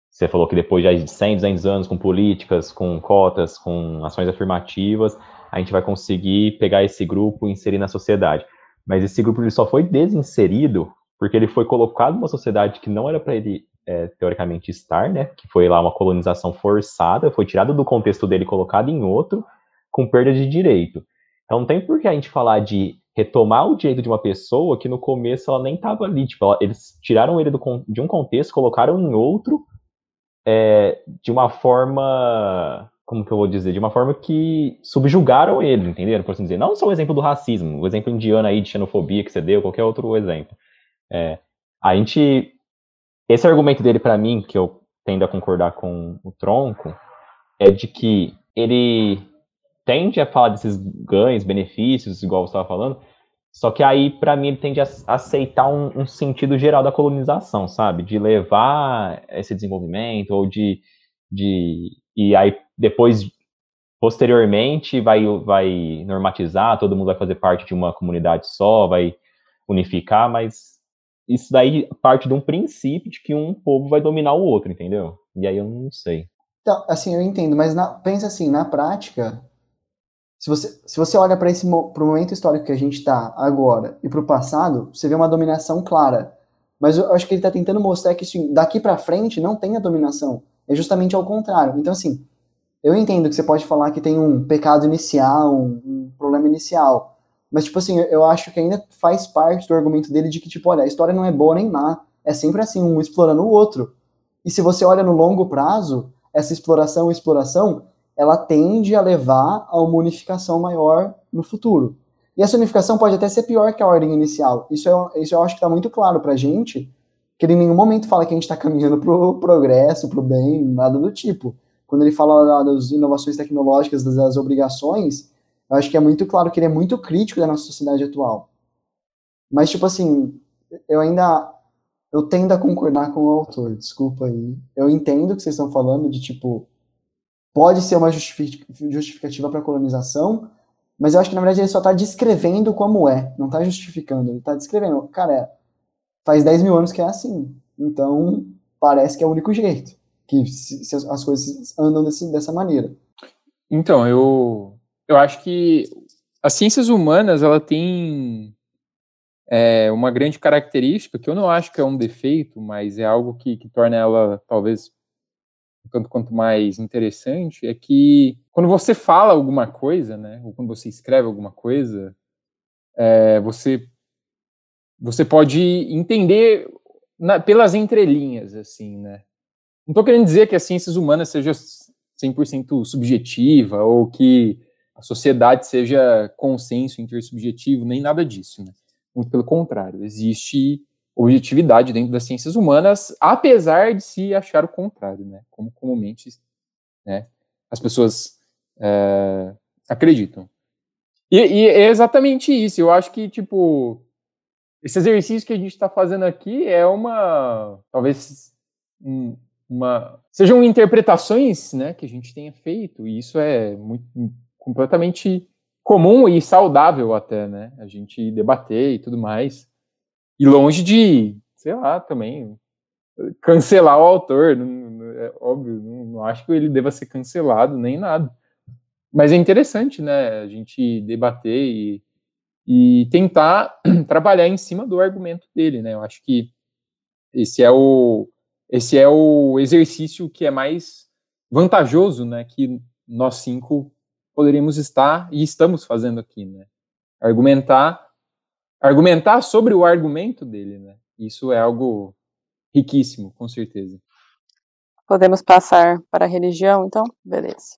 você falou que depois de 100, 200 anos com políticas, com cotas, com ações afirmativas, a gente vai conseguir pegar esse grupo e inserir na sociedade. Mas esse grupo ele só foi desinserido porque ele foi colocado numa sociedade que não era para ele é, teoricamente estar, né? Que foi lá uma colonização forçada, foi tirado do contexto dele, colocado em outro, com perda de direito. Então não tem por que a gente falar de retomar o direito de uma pessoa que no começo ela nem estava ali. Tipo, ela, eles tiraram ele do, de um contexto, colocaram em outro é, de uma forma, como que eu vou dizer, de uma forma que subjugaram ele, entenderam? Por assim dizer. Não só o exemplo do racismo, o exemplo indiano aí de xenofobia que você deu, qualquer outro exemplo. É, a gente, esse argumento dele para mim, que eu tendo a concordar com o Tronco, é de que ele tende a falar desses ganhos, benefícios, igual você estava falando, só que aí, para mim, ele tende a aceitar um, um, sentido geral da colonização, sabe? De levar esse desenvolvimento, ou de. de e aí, depois, posteriormente, vai, vai normatizar, todo mundo vai fazer parte de uma comunidade só, vai unificar, mas isso daí parte de um princípio de que um povo vai dominar o outro, entendeu? E aí eu não sei. Então, assim, eu entendo, mas na, pensa assim, na prática, se você, se você olha para esse pro momento histórico que a gente está agora e para o passado, você vê uma dominação clara. Mas eu acho que ele está tentando mostrar que daqui para frente não tem a dominação. É justamente ao contrário. Então, assim, eu entendo que você pode falar que tem um pecado inicial, um, um problema inicial. Mas, tipo assim, eu acho que ainda faz parte do argumento dele de que, tipo, olha, a história não é boa nem má. É sempre assim, um explorando o outro. E se você olha no longo prazo, essa exploração exploração ela tende a levar a uma unificação maior no futuro. E essa unificação pode até ser pior que a ordem inicial. Isso, é, isso eu acho que está muito claro para a gente, que ele em nenhum momento fala que a gente está caminhando para o progresso, para o bem, nada do tipo. Quando ele fala das inovações tecnológicas, das obrigações, eu acho que é muito claro que ele é muito crítico da nossa sociedade atual. Mas, tipo assim, eu ainda eu tendo a concordar com o autor, desculpa aí. Eu entendo o que vocês estão falando de, tipo, pode ser uma justificativa para colonização, mas eu acho que na verdade ele só está descrevendo como é, não está justificando, ele está descrevendo. Cara, faz 10 mil anos que é assim, então parece que é o único jeito, que se, se as coisas andam desse, dessa maneira. Então, eu, eu acho que as ciências humanas, ela tem é, uma grande característica, que eu não acho que é um defeito, mas é algo que, que torna ela talvez tanto quanto mais interessante, é que quando você fala alguma coisa, né, ou quando você escreve alguma coisa, é, você você pode entender na, pelas entrelinhas, assim, né? Não estou querendo dizer que as ciências humanas seja 100% subjetiva ou que a sociedade seja consenso intersubjetivo, nem nada disso, né? Muito pelo contrário, existe objetividade dentro das ciências humanas, apesar de se achar o contrário, né? Como comumente né, as pessoas é, acreditam. E, e, é exatamente isso. Eu acho que, tipo, esse exercício que a gente está fazendo aqui é uma. Talvez. Um, uma, sejam interpretações né, que a gente tenha feito, e isso é muito, completamente comum e saudável até, né? A gente debater e tudo mais. E longe de, sei lá, também cancelar o autor, é óbvio, não, não, acho que ele deva ser cancelado nem nada. Mas é interessante, né, a gente debater e, e tentar trabalhar em cima do argumento dele, né? Eu acho que esse é o esse é o exercício que é mais vantajoso, né, que nós cinco poderíamos estar e estamos fazendo aqui, né? Argumentar argumentar sobre o argumento dele, né? Isso é algo riquíssimo, com certeza. Podemos passar para a religião, então? Beleza.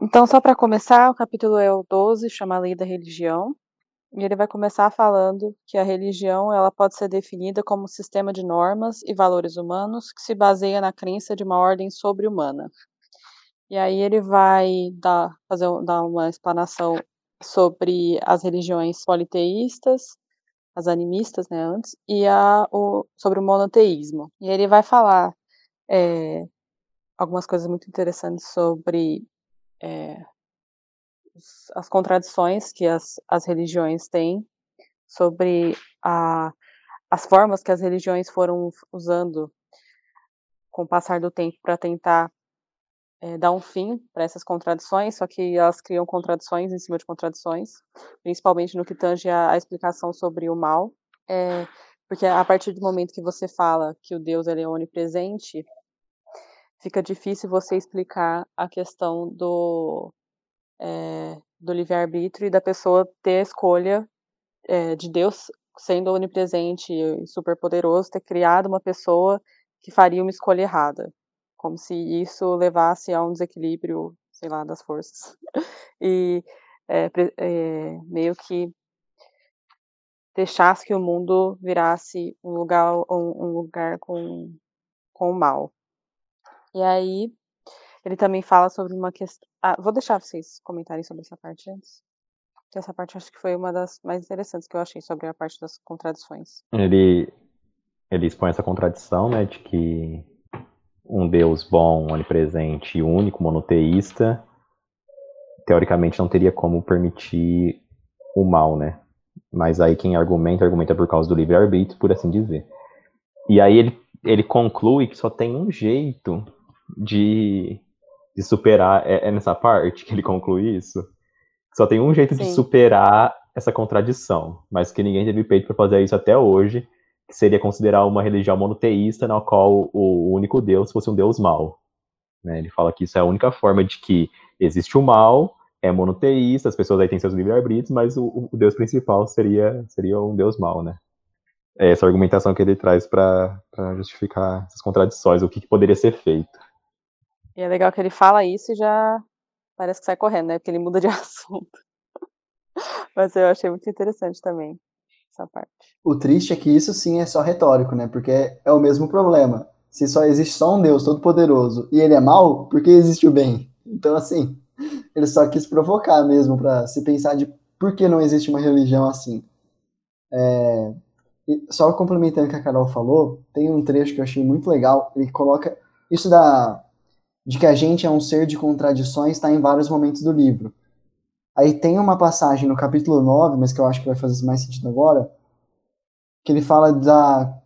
Então, só para começar, o capítulo é o 12, chama a Lei da Religião, e ele vai começar falando que a religião ela pode ser definida como um sistema de normas e valores humanos que se baseia na crença de uma ordem sobre-humana. E aí ele vai dar, fazer, dar uma explanação sobre as religiões politeístas, as animistas, né, antes, e a, o, sobre o monoteísmo. E ele vai falar é, algumas coisas muito interessantes sobre é, as contradições que as, as religiões têm, sobre a, as formas que as religiões foram usando com o passar do tempo para tentar é, dar um fim para essas contradições, só que elas criam contradições em cima de contradições, principalmente no que tange a, a explicação sobre o mal, é, porque a partir do momento que você fala que o Deus é onipresente, fica difícil você explicar a questão do, é, do livre-arbítrio e da pessoa ter a escolha é, de Deus sendo onipresente e superpoderoso, ter criado uma pessoa que faria uma escolha errada como se isso levasse a um desequilíbrio, sei lá, das forças. E é, é, meio que deixasse que o mundo virasse um lugar, um, um lugar com, com o mal. E aí, ele também fala sobre uma questão. Ah, vou deixar vocês comentarem sobre essa parte antes. Essa parte acho que foi uma das mais interessantes que eu achei sobre a parte das contradições. Ele, ele expõe essa contradição, né, de que um Deus bom, onipresente e único, monoteísta, teoricamente não teria como permitir o mal, né? Mas aí quem argumenta, argumenta por causa do livre-arbítrio, por assim dizer. E aí ele, ele conclui que só tem um jeito de, de superar, é, é nessa parte que ele conclui isso, só tem um jeito Sim. de superar essa contradição, mas que ninguém teve peito para fazer isso até hoje, seria considerar uma religião monoteísta na qual o único Deus fosse um Deus mau. Né? Ele fala que isso é a única forma de que existe o mal, é monoteísta, as pessoas aí têm seus livre-arbítrios, mas o, o, Deus principal seria, seria um Deus mau, né? É essa argumentação que ele traz para justificar essas contradições, o que, que, poderia ser feito. E é legal que ele fala isso e já parece que sai correndo, né? Porque ele muda de assunto. mas eu achei muito interessante também essa parte. O triste é que isso sim é só retórico, né? Porque é o mesmo problema. Se só existe só um Deus todo-poderoso e ele é mal, por que existe o bem? Então, assim, ele só quis provocar mesmo para se pensar de por que não existe uma religião assim. É, só complementando o que a Carol falou, tem um trecho que eu achei muito legal. Ele coloca isso da de que a gente é um ser de contradições está em vários momentos do livro. Aí tem uma passagem no capítulo 9, mas que eu acho que vai fazer mais sentido agora, que ele fala da,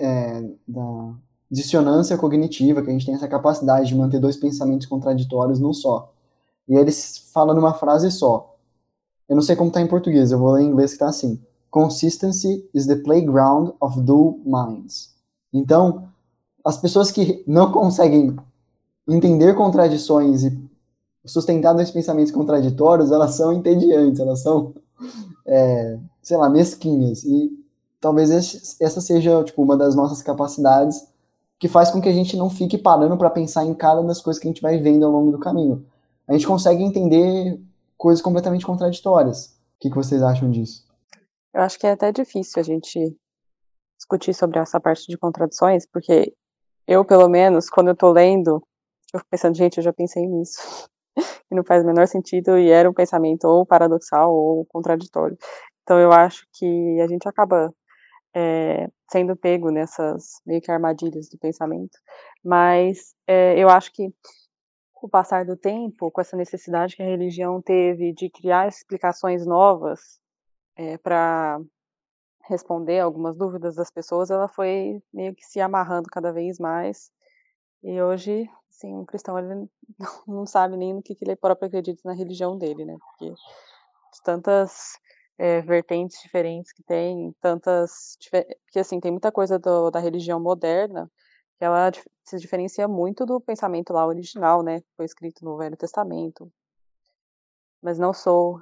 é, da dissonância cognitiva, que a gente tem essa capacidade de manter dois pensamentos contraditórios num só. E aí ele fala numa frase só. Eu não sei como está em português, eu vou ler em inglês que está assim. Consistency is the playground of dual minds. Então, as pessoas que não conseguem entender contradições e sustentar dois pensamentos contraditórios, elas são entediantes, elas são, é, sei lá, mesquinhas. E talvez essa seja tipo, uma das nossas capacidades que faz com que a gente não fique parando para pensar em cada das coisas que a gente vai vendo ao longo do caminho. A gente consegue entender coisas completamente contraditórias. O que, que vocês acham disso? Eu acho que é até difícil a gente discutir sobre essa parte de contradições, porque eu, pelo menos, quando eu tô lendo, eu fico pensando, gente, eu já pensei nisso. e não faz o menor sentido, e era um pensamento ou paradoxal ou contraditório. Então eu acho que a gente acaba é, sendo pego nessas meio que armadilhas do pensamento. Mas é, eu acho que com o passar do tempo, com essa necessidade que a religião teve de criar explicações novas é, para responder algumas dúvidas das pessoas, ela foi meio que se amarrando cada vez mais. E hoje, assim, um cristão ele não sabe nem no que, que ele próprio acredita na religião dele, né? Porque tantas é, vertentes diferentes que tem, tantas. Porque, assim, tem muita coisa do, da religião moderna que ela se diferencia muito do pensamento lá original, né? Que foi escrito no Velho Testamento. Mas não sou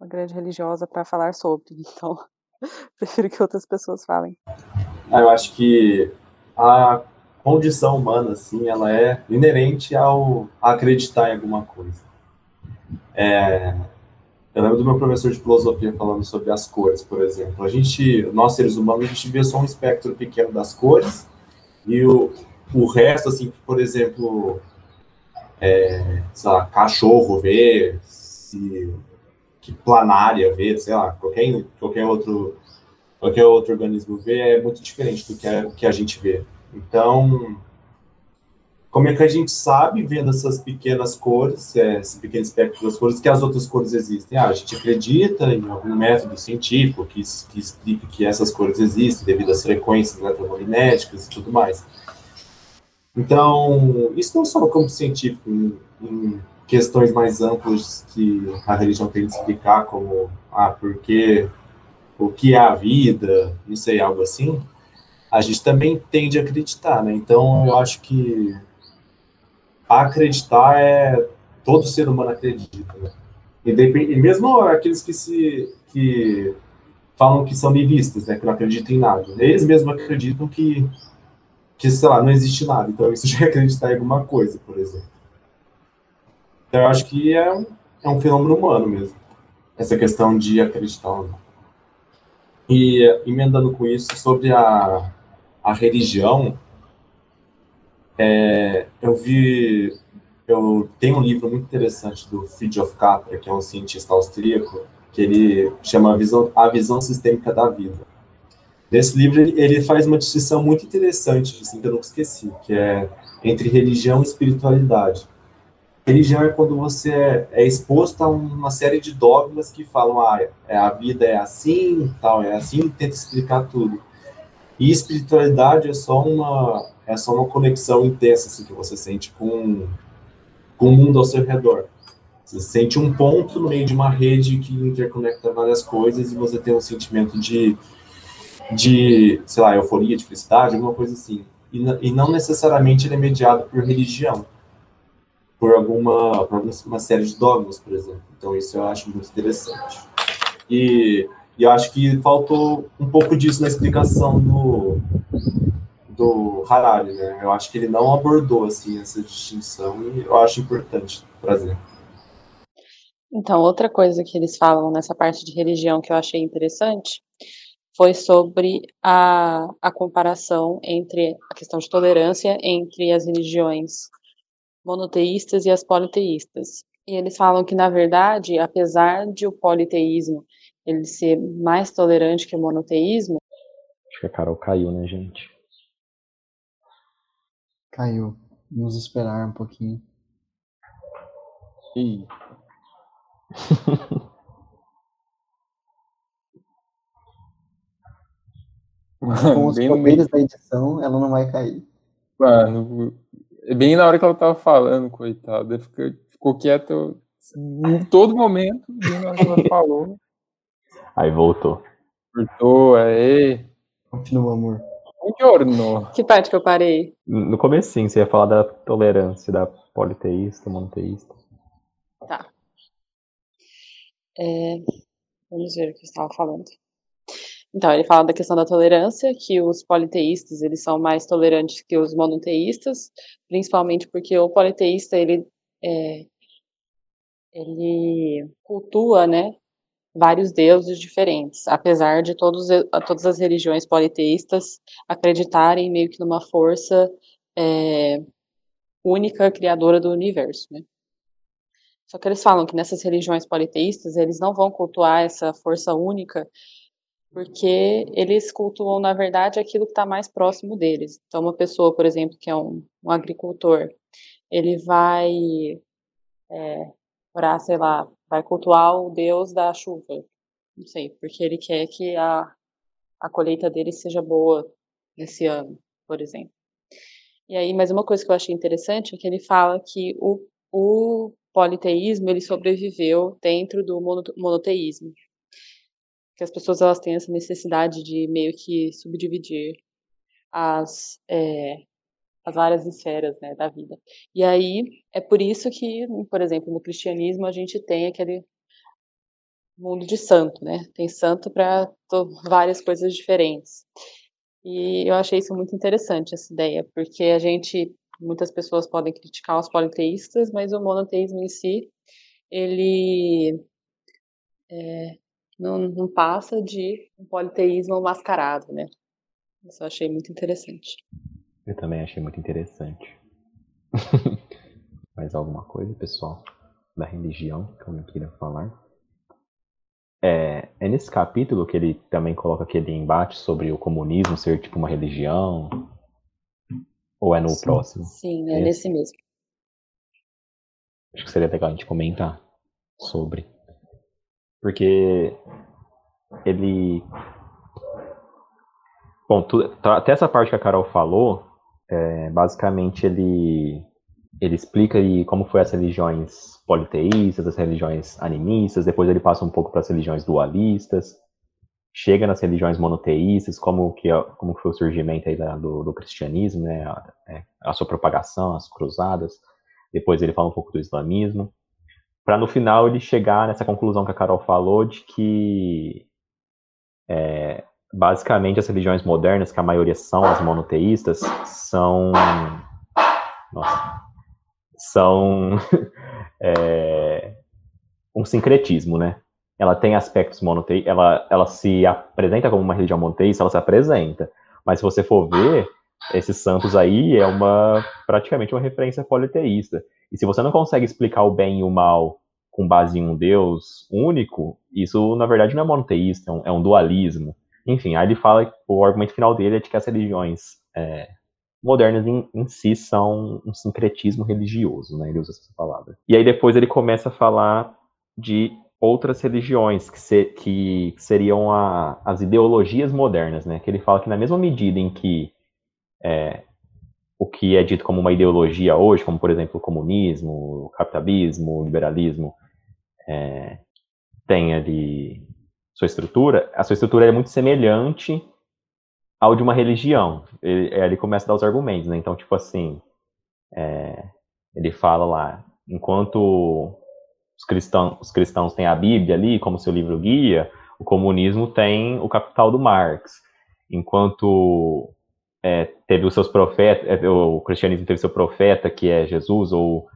uma grande religiosa para falar sobre, então prefiro que outras pessoas falem. Ah, eu acho que a condição humana, assim, ela é inerente ao acreditar em alguma coisa. É, eu lembro do meu professor de filosofia falando sobre as cores, por exemplo. A gente, nós seres humanos, a gente vê só um espectro pequeno das cores e o, o resto, assim, por exemplo, é, sei lá, cachorro vê, se, que planária vê, sei lá, qualquer, qualquer outro qualquer outro organismo vê é muito diferente do que a, que a gente vê. Então, como é que a gente sabe, vendo essas pequenas cores, é, esse pequeno espectro das cores, que as outras cores existem? Ah, a gente acredita em algum método científico que, que explique que essas cores existem devido às frequências eletromagnéticas e tudo mais. Então, isso não só no campo científico, em, em questões mais amplas que a religião tem de explicar, como, ah, porque o que é a vida, não sei, algo assim, a gente também tende a acreditar, né? Então, eu acho que acreditar é todo ser humano acredita, né? E, mesmo aqueles que se que falam que são nihilistas, né, que não acreditam em nada, eles mesmos acreditam que que sei lá não existe nada. Então isso já é acreditar em alguma coisa, por exemplo. Então eu acho que é um, é um fenômeno humano mesmo essa questão de acreditar ou não. E emendando com isso sobre a a religião é, eu vi, eu tenho um livro muito interessante do Friedrich Capra, que é um cientista austríaco, que ele chama a visão, a visão sistêmica da vida. Nesse livro ele faz uma distinção muito interessante, assim, que eu nunca esqueci, que é entre religião e espiritualidade. Religião é quando você é, é exposto a uma série de dogmas que falam, ah, é, a vida é assim, tal, é assim, tenta explicar tudo. E espiritualidade é só uma é só uma conexão intensa assim, que você sente com, com o mundo ao seu redor. Você sente um ponto no meio de uma rede que interconecta várias coisas e você tem um sentimento de, de sei lá, euforia, de felicidade, alguma coisa assim. E, e não necessariamente ele é mediado por religião, por alguma, por uma série de dogmas, por exemplo. Então isso eu acho muito interessante. E, e acho que faltou um pouco disso na explicação do, do Harari, né? Eu acho que ele não abordou assim essa distinção e eu acho importante trazer. Então, outra coisa que eles falam nessa parte de religião que eu achei interessante foi sobre a, a comparação entre a questão de tolerância entre as religiões monoteístas e as politeístas. E eles falam que, na verdade, apesar de o politeísmo ele ser mais tolerante que o monoteísmo. Acho que a Carol caiu, né, gente? Caiu. Vamos esperar um pouquinho. Ih. Com os no poderes da edição, ela não vai cair. Mano, bem na hora que ela tava falando, coitada. Ficou, ficou quieto em todo momento, bem na hora que ela falou. Aí voltou. Cortou, aí. Continua, amor. Buongiorno. Que parte que eu parei? No comecinho, você ia falar da tolerância da politeísta, monoteísta. É, vamos ver o que eu estava falando. Então, ele fala da questão da tolerância, que os politeístas, eles são mais tolerantes que os monoteístas, principalmente porque o politeísta, ele, é, ele cultua, né, vários deuses diferentes, apesar de todos, todas as religiões politeístas acreditarem meio que numa força é, única criadora do universo, né. Só que eles falam que nessas religiões politeístas, eles não vão cultuar essa força única, porque eles cultuam, na verdade, aquilo que está mais próximo deles. Então, uma pessoa, por exemplo, que é um, um agricultor, ele vai é, orar, sei lá, vai cultuar o deus da chuva, não sei, porque ele quer que a, a colheita dele seja boa nesse ano, por exemplo. E aí, mais uma coisa que eu achei interessante é que ele fala que o, o politeísmo ele sobreviveu dentro do monoteísmo. Que as pessoas elas têm essa necessidade de meio que subdividir as, é, as várias esferas né, da vida. E aí é por isso que, por exemplo, no cristianismo a gente tem aquele mundo de santo, né? Tem santo para várias coisas diferentes. E eu achei isso muito interessante, essa ideia, porque a gente muitas pessoas podem criticar os politeístas, mas o monoteísmo em si, ele é, não, não passa de um politeísmo mascarado, né? Isso eu achei muito interessante. Eu também achei muito interessante. Mais alguma coisa, pessoal? Da religião que eu não queira falar? É, é nesse capítulo que ele também coloca aquele embate sobre o comunismo ser tipo uma religião, ou é no Sim. próximo? Sim, é Esse? nesse mesmo. Acho que seria legal a gente comentar sobre. Porque ele. Bom, tu- tá- até essa parte que a Carol falou, é, basicamente ele, ele explica aí como foi as religiões politeístas, as religiões animistas, depois ele passa um pouco para as religiões dualistas, chega nas religiões monoteístas, como que, é- como foi o surgimento aí da- do, do cristianismo, né, a, é, a sua propagação, as cruzadas, depois ele fala um pouco do islamismo, para no final ele chegar nessa conclusão que a Carol falou de que é, basicamente as religiões modernas, que a maioria são as monoteístas, são nossa, são é, um sincretismo, né? Ela tem aspectos monoteístas, ela, ela se apresenta como uma religião monoteísta, ela se apresenta, mas se você for ver, esses santos aí é uma praticamente uma referência politeísta. E se você não consegue explicar o bem e o mal com base em um Deus único, isso na verdade não é monoteísta, é um, é um dualismo. Enfim, aí ele fala o argumento final dele é de que as religiões é, modernas em, em si são um sincretismo religioso, né? Ele usa essa palavra. E aí depois ele começa a falar de outras religiões que, se- que seriam a- as ideologias modernas, né? Que ele fala que na mesma medida em que é, o que é dito como uma ideologia hoje, como por exemplo o comunismo, o capitalismo, o liberalismo, é, tem ali sua estrutura, a sua estrutura é muito semelhante ao de uma religião. Ele, ele começa a dar os argumentos, né? Então, tipo assim, é, ele fala lá, enquanto os cristãos, os cristãos têm a Bíblia ali como seu livro guia, o comunismo tem o Capital do Marx. Enquanto é, teve os seus profetas, é, o cristianismo teve seu profeta, que é Jesus, ou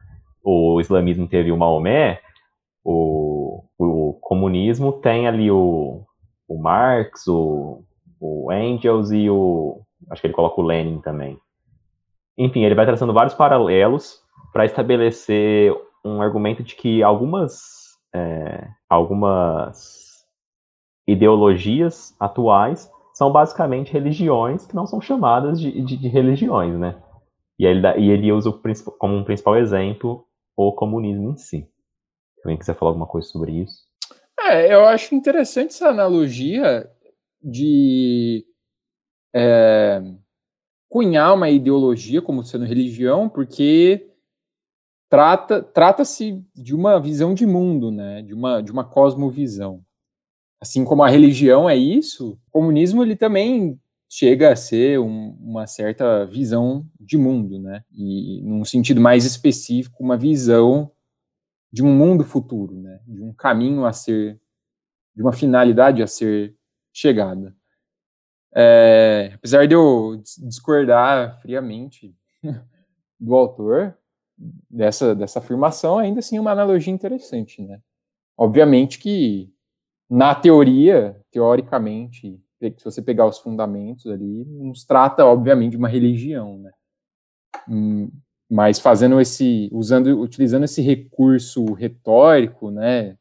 o islamismo teve o Maomé, o, o comunismo tem ali o, o Marx, o, o Engels e o. Acho que ele coloca o Lenin também. Enfim, ele vai traçando vários paralelos para estabelecer um argumento de que algumas, é, algumas ideologias atuais são basicamente religiões que não são chamadas de, de, de religiões, né? E ele, e ele usa como um principal exemplo o comunismo em si. Alguém quiser falar alguma coisa sobre isso? É, eu acho interessante essa analogia de é, cunhar uma ideologia como sendo religião, porque trata trata-se de uma visão de mundo, né? De uma de uma cosmovisão. Assim como a religião é isso, o comunismo ele também chega a ser um, uma certa visão de mundo, né? E num sentido mais específico, uma visão de um mundo futuro, né? De um caminho a ser, de uma finalidade a ser chegada. É, apesar de eu discordar friamente do autor dessa, dessa afirmação, ainda assim é uma analogia interessante, né? Obviamente que na teoria, teoricamente, se você pegar os fundamentos ali, nos trata, obviamente, de uma religião, né? Mas fazendo esse, usando, utilizando esse recurso retórico, né?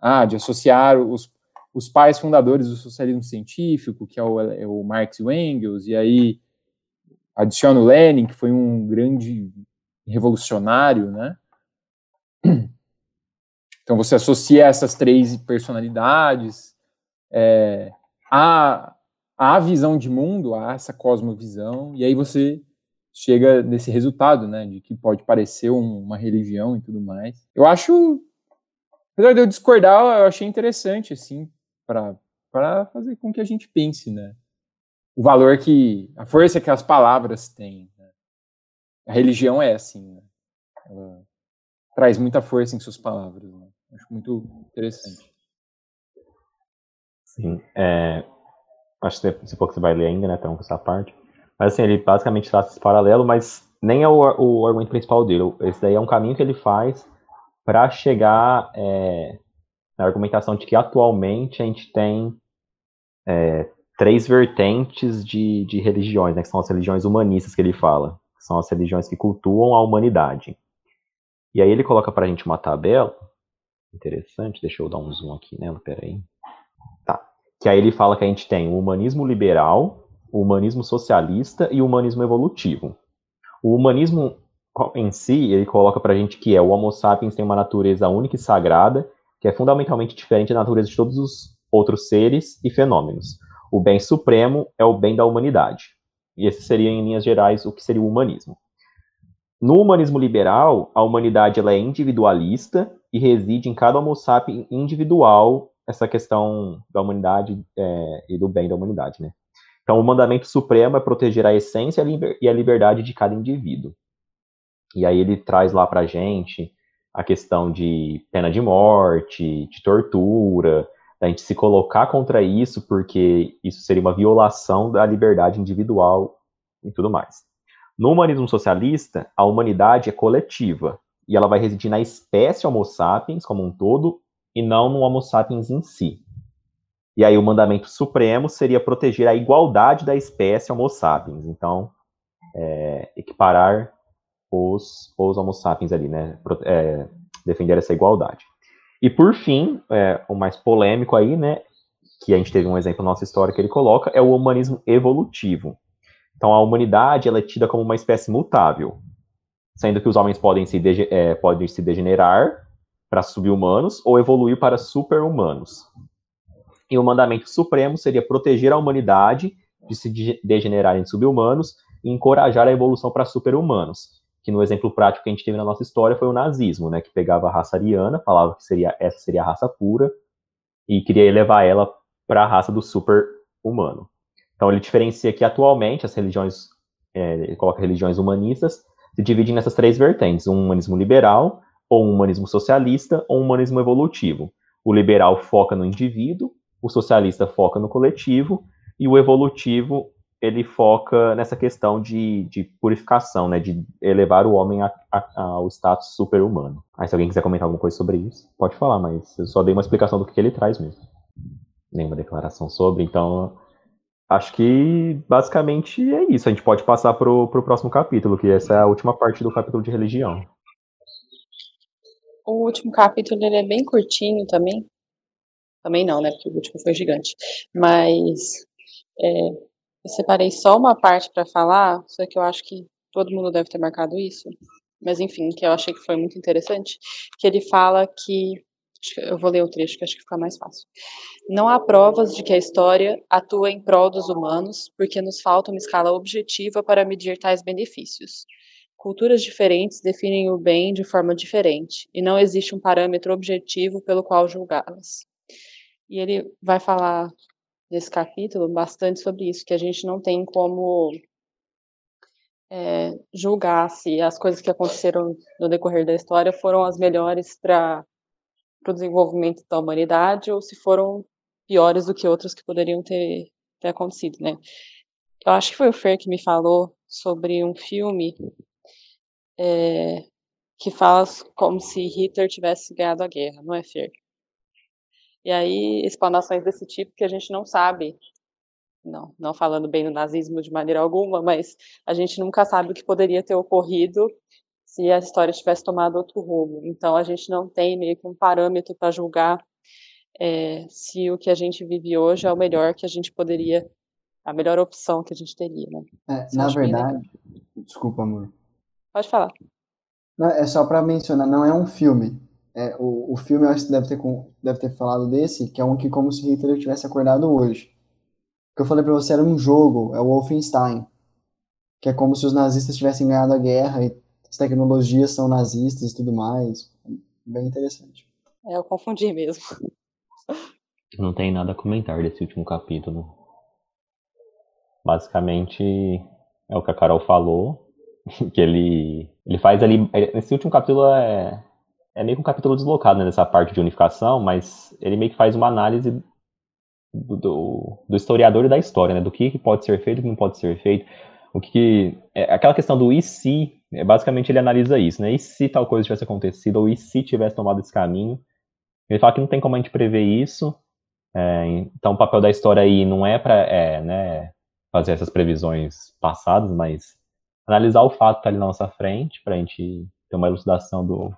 Ah, de associar os, os pais fundadores do socialismo científico, que é o, é o Marx e o Engels, e aí adiciona o Lenin, que foi um grande revolucionário, né? Então você associa essas três personalidades, é, a, a visão de mundo, a essa cosmovisão, e aí você chega nesse resultado, né, de que pode parecer um, uma religião e tudo mais. Eu acho, apesar de eu discordar, eu achei interessante, assim, para fazer com que a gente pense, né, o valor que, a força que as palavras têm. Né? A religião é assim, né? ela traz muita força em suas palavras. Né? Acho muito interessante. Sim, é, acho que for que você vai ler ainda, né, então, essa parte. Mas assim, ele basicamente traça esse paralelo, mas nem é o, o argumento principal dele. Esse daí é um caminho que ele faz para chegar é, na argumentação de que atualmente a gente tem é, três vertentes de, de religiões, né, que são as religiões humanistas que ele fala, que são as religiões que cultuam a humanidade. E aí ele coloca para a gente uma tabela interessante, deixa eu dar um zoom aqui nela, peraí que aí ele fala que a gente tem o humanismo liberal, o humanismo socialista e o humanismo evolutivo. O humanismo em si, ele coloca pra gente que é o Homo sapiens tem uma natureza única e sagrada, que é fundamentalmente diferente da natureza de todos os outros seres e fenômenos. O bem supremo é o bem da humanidade. E esse seria, em linhas gerais, o que seria o humanismo. No humanismo liberal, a humanidade ela é individualista e reside em cada Homo sapiens individual essa questão da humanidade é, e do bem da humanidade, né? Então, o mandamento supremo é proteger a essência e a liberdade de cada indivíduo. E aí ele traz lá pra gente a questão de pena de morte, de tortura, da gente se colocar contra isso, porque isso seria uma violação da liberdade individual e tudo mais. No humanismo socialista, a humanidade é coletiva, e ela vai residir na espécie Homo sapiens como um todo e não no Homo sapiens em si. E aí o mandamento supremo seria proteger a igualdade da espécie Homo sapiens. Então, é, equiparar os, os Homo sapiens ali, né? É, defender essa igualdade. E por fim, é, o mais polêmico aí, né? Que a gente teve um exemplo na nossa história que ele coloca, é o humanismo evolutivo. Então, a humanidade ela é tida como uma espécie mutável, sendo que os homens podem se, é, podem se degenerar para subhumanos ou evoluir para super-humanos. E o mandamento supremo seria proteger a humanidade de se degenerar em subhumanos e encorajar a evolução para super-humanos. Que no exemplo prático que a gente teve na nossa história foi o nazismo, né, que pegava a raça ariana, falava que seria essa seria a raça pura e queria elevar ela para a raça do super-humano. Então ele diferencia que atualmente as religiões, é, ele coloca religiões humanistas, se dividem nessas três vertentes: um humanismo liberal, ou um humanismo socialista ou um humanismo evolutivo. O liberal foca no indivíduo, o socialista foca no coletivo e o evolutivo ele foca nessa questão de, de purificação, né, de elevar o homem a, a, ao status super-humano. Aí se alguém quiser comentar alguma coisa sobre isso, pode falar, mas eu só dei uma explicação do que, que ele traz mesmo. Nenhuma declaração sobre, então acho que basicamente é isso. A gente pode passar para o próximo capítulo, que essa é a última parte do capítulo de religião. O último capítulo ele é bem curtinho também. Também não, né? Porque o último foi gigante. Mas é, eu separei só uma parte para falar, só que eu acho que todo mundo deve ter marcado isso, mas enfim, que eu achei que foi muito interessante, que ele fala que eu vou ler o trecho que acho que fica mais fácil. Não há provas de que a história atua em prol dos humanos, porque nos falta uma escala objetiva para medir tais benefícios. Culturas diferentes definem o bem de forma diferente, e não existe um parâmetro objetivo pelo qual julgá-las. E ele vai falar nesse capítulo bastante sobre isso, que a gente não tem como é, julgar se as coisas que aconteceram no decorrer da história foram as melhores para o desenvolvimento da humanidade ou se foram piores do que outras que poderiam ter, ter acontecido, né? Eu acho que foi o Fer que me falou sobre um filme é, que fala como se Hitler tivesse ganhado a guerra, não é, Fer? E aí, explanações desse tipo que a gente não sabe, não, não falando bem do nazismo de maneira alguma, mas a gente nunca sabe o que poderia ter ocorrido se a história tivesse tomado outro rumo. Então, a gente não tem meio que um parâmetro para julgar é, se o que a gente vive hoje é o melhor que a gente poderia, a melhor opção que a gente teria, né? É, na verdade, desculpa, amor. Pode falar. Não, é só para mencionar, não é um filme. É, o, o filme, eu acho que deve ter, deve ter falado desse, que é um que como se Hitler tivesse acordado hoje. O que eu falei para você era um jogo, é o Wolfenstein. Que é como se os nazistas tivessem ganhado a guerra e as tecnologias são nazistas e tudo mais. Bem interessante. É, eu confundi mesmo. Não tem nada a comentar desse último capítulo. Basicamente, é o que a Carol falou que ele, ele faz ali. Esse último capítulo é, é meio que um capítulo deslocado né, nessa parte de unificação, mas ele meio que faz uma análise do, do, do historiador e da história, né? Do que, que pode ser feito, o que não pode ser feito. O que. É, aquela questão do e se, é, basicamente ele analisa isso, né? E se tal coisa tivesse acontecido, ou e se tivesse tomado esse caminho. Ele fala que não tem como a gente prever isso. É, então o papel da história aí não é para é, né, fazer essas previsões passadas, mas analisar o fato que está ali na nossa frente, para a gente ter uma elucidação do,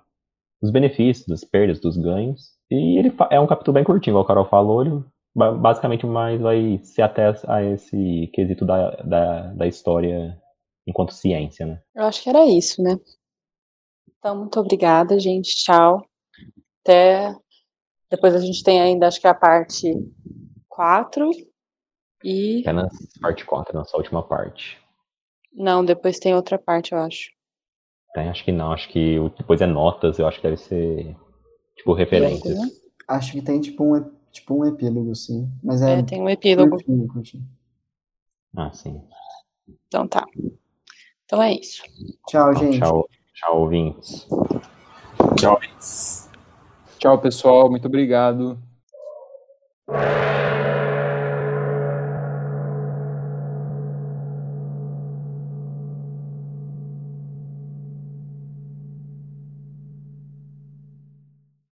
dos benefícios, das perdas, dos ganhos. E ele é um capítulo bem curtinho, igual o Carol falou, ele basicamente mais vai se até a esse quesito da, da, da história enquanto ciência, né? Eu acho que era isso, né? Então, muito obrigada, gente. Tchau. Até depois a gente tem ainda, acho que a parte 4 e. Apenas parte 4, nossa última parte. Não, depois tem outra parte, eu acho. Tem, acho que não. Acho que depois é notas, eu acho que deve ser, tipo, referências. Né? Acho que tem, tipo, um, tipo, um epílogo, sim. Mas é, é tem um epílogo. Curtinho, curtinho. Ah, sim. Então tá. Então é isso. Tchau, gente. Tchau, tchau ouvintes. Tchau, ouvintes. Tchau, pessoal. Muito obrigado.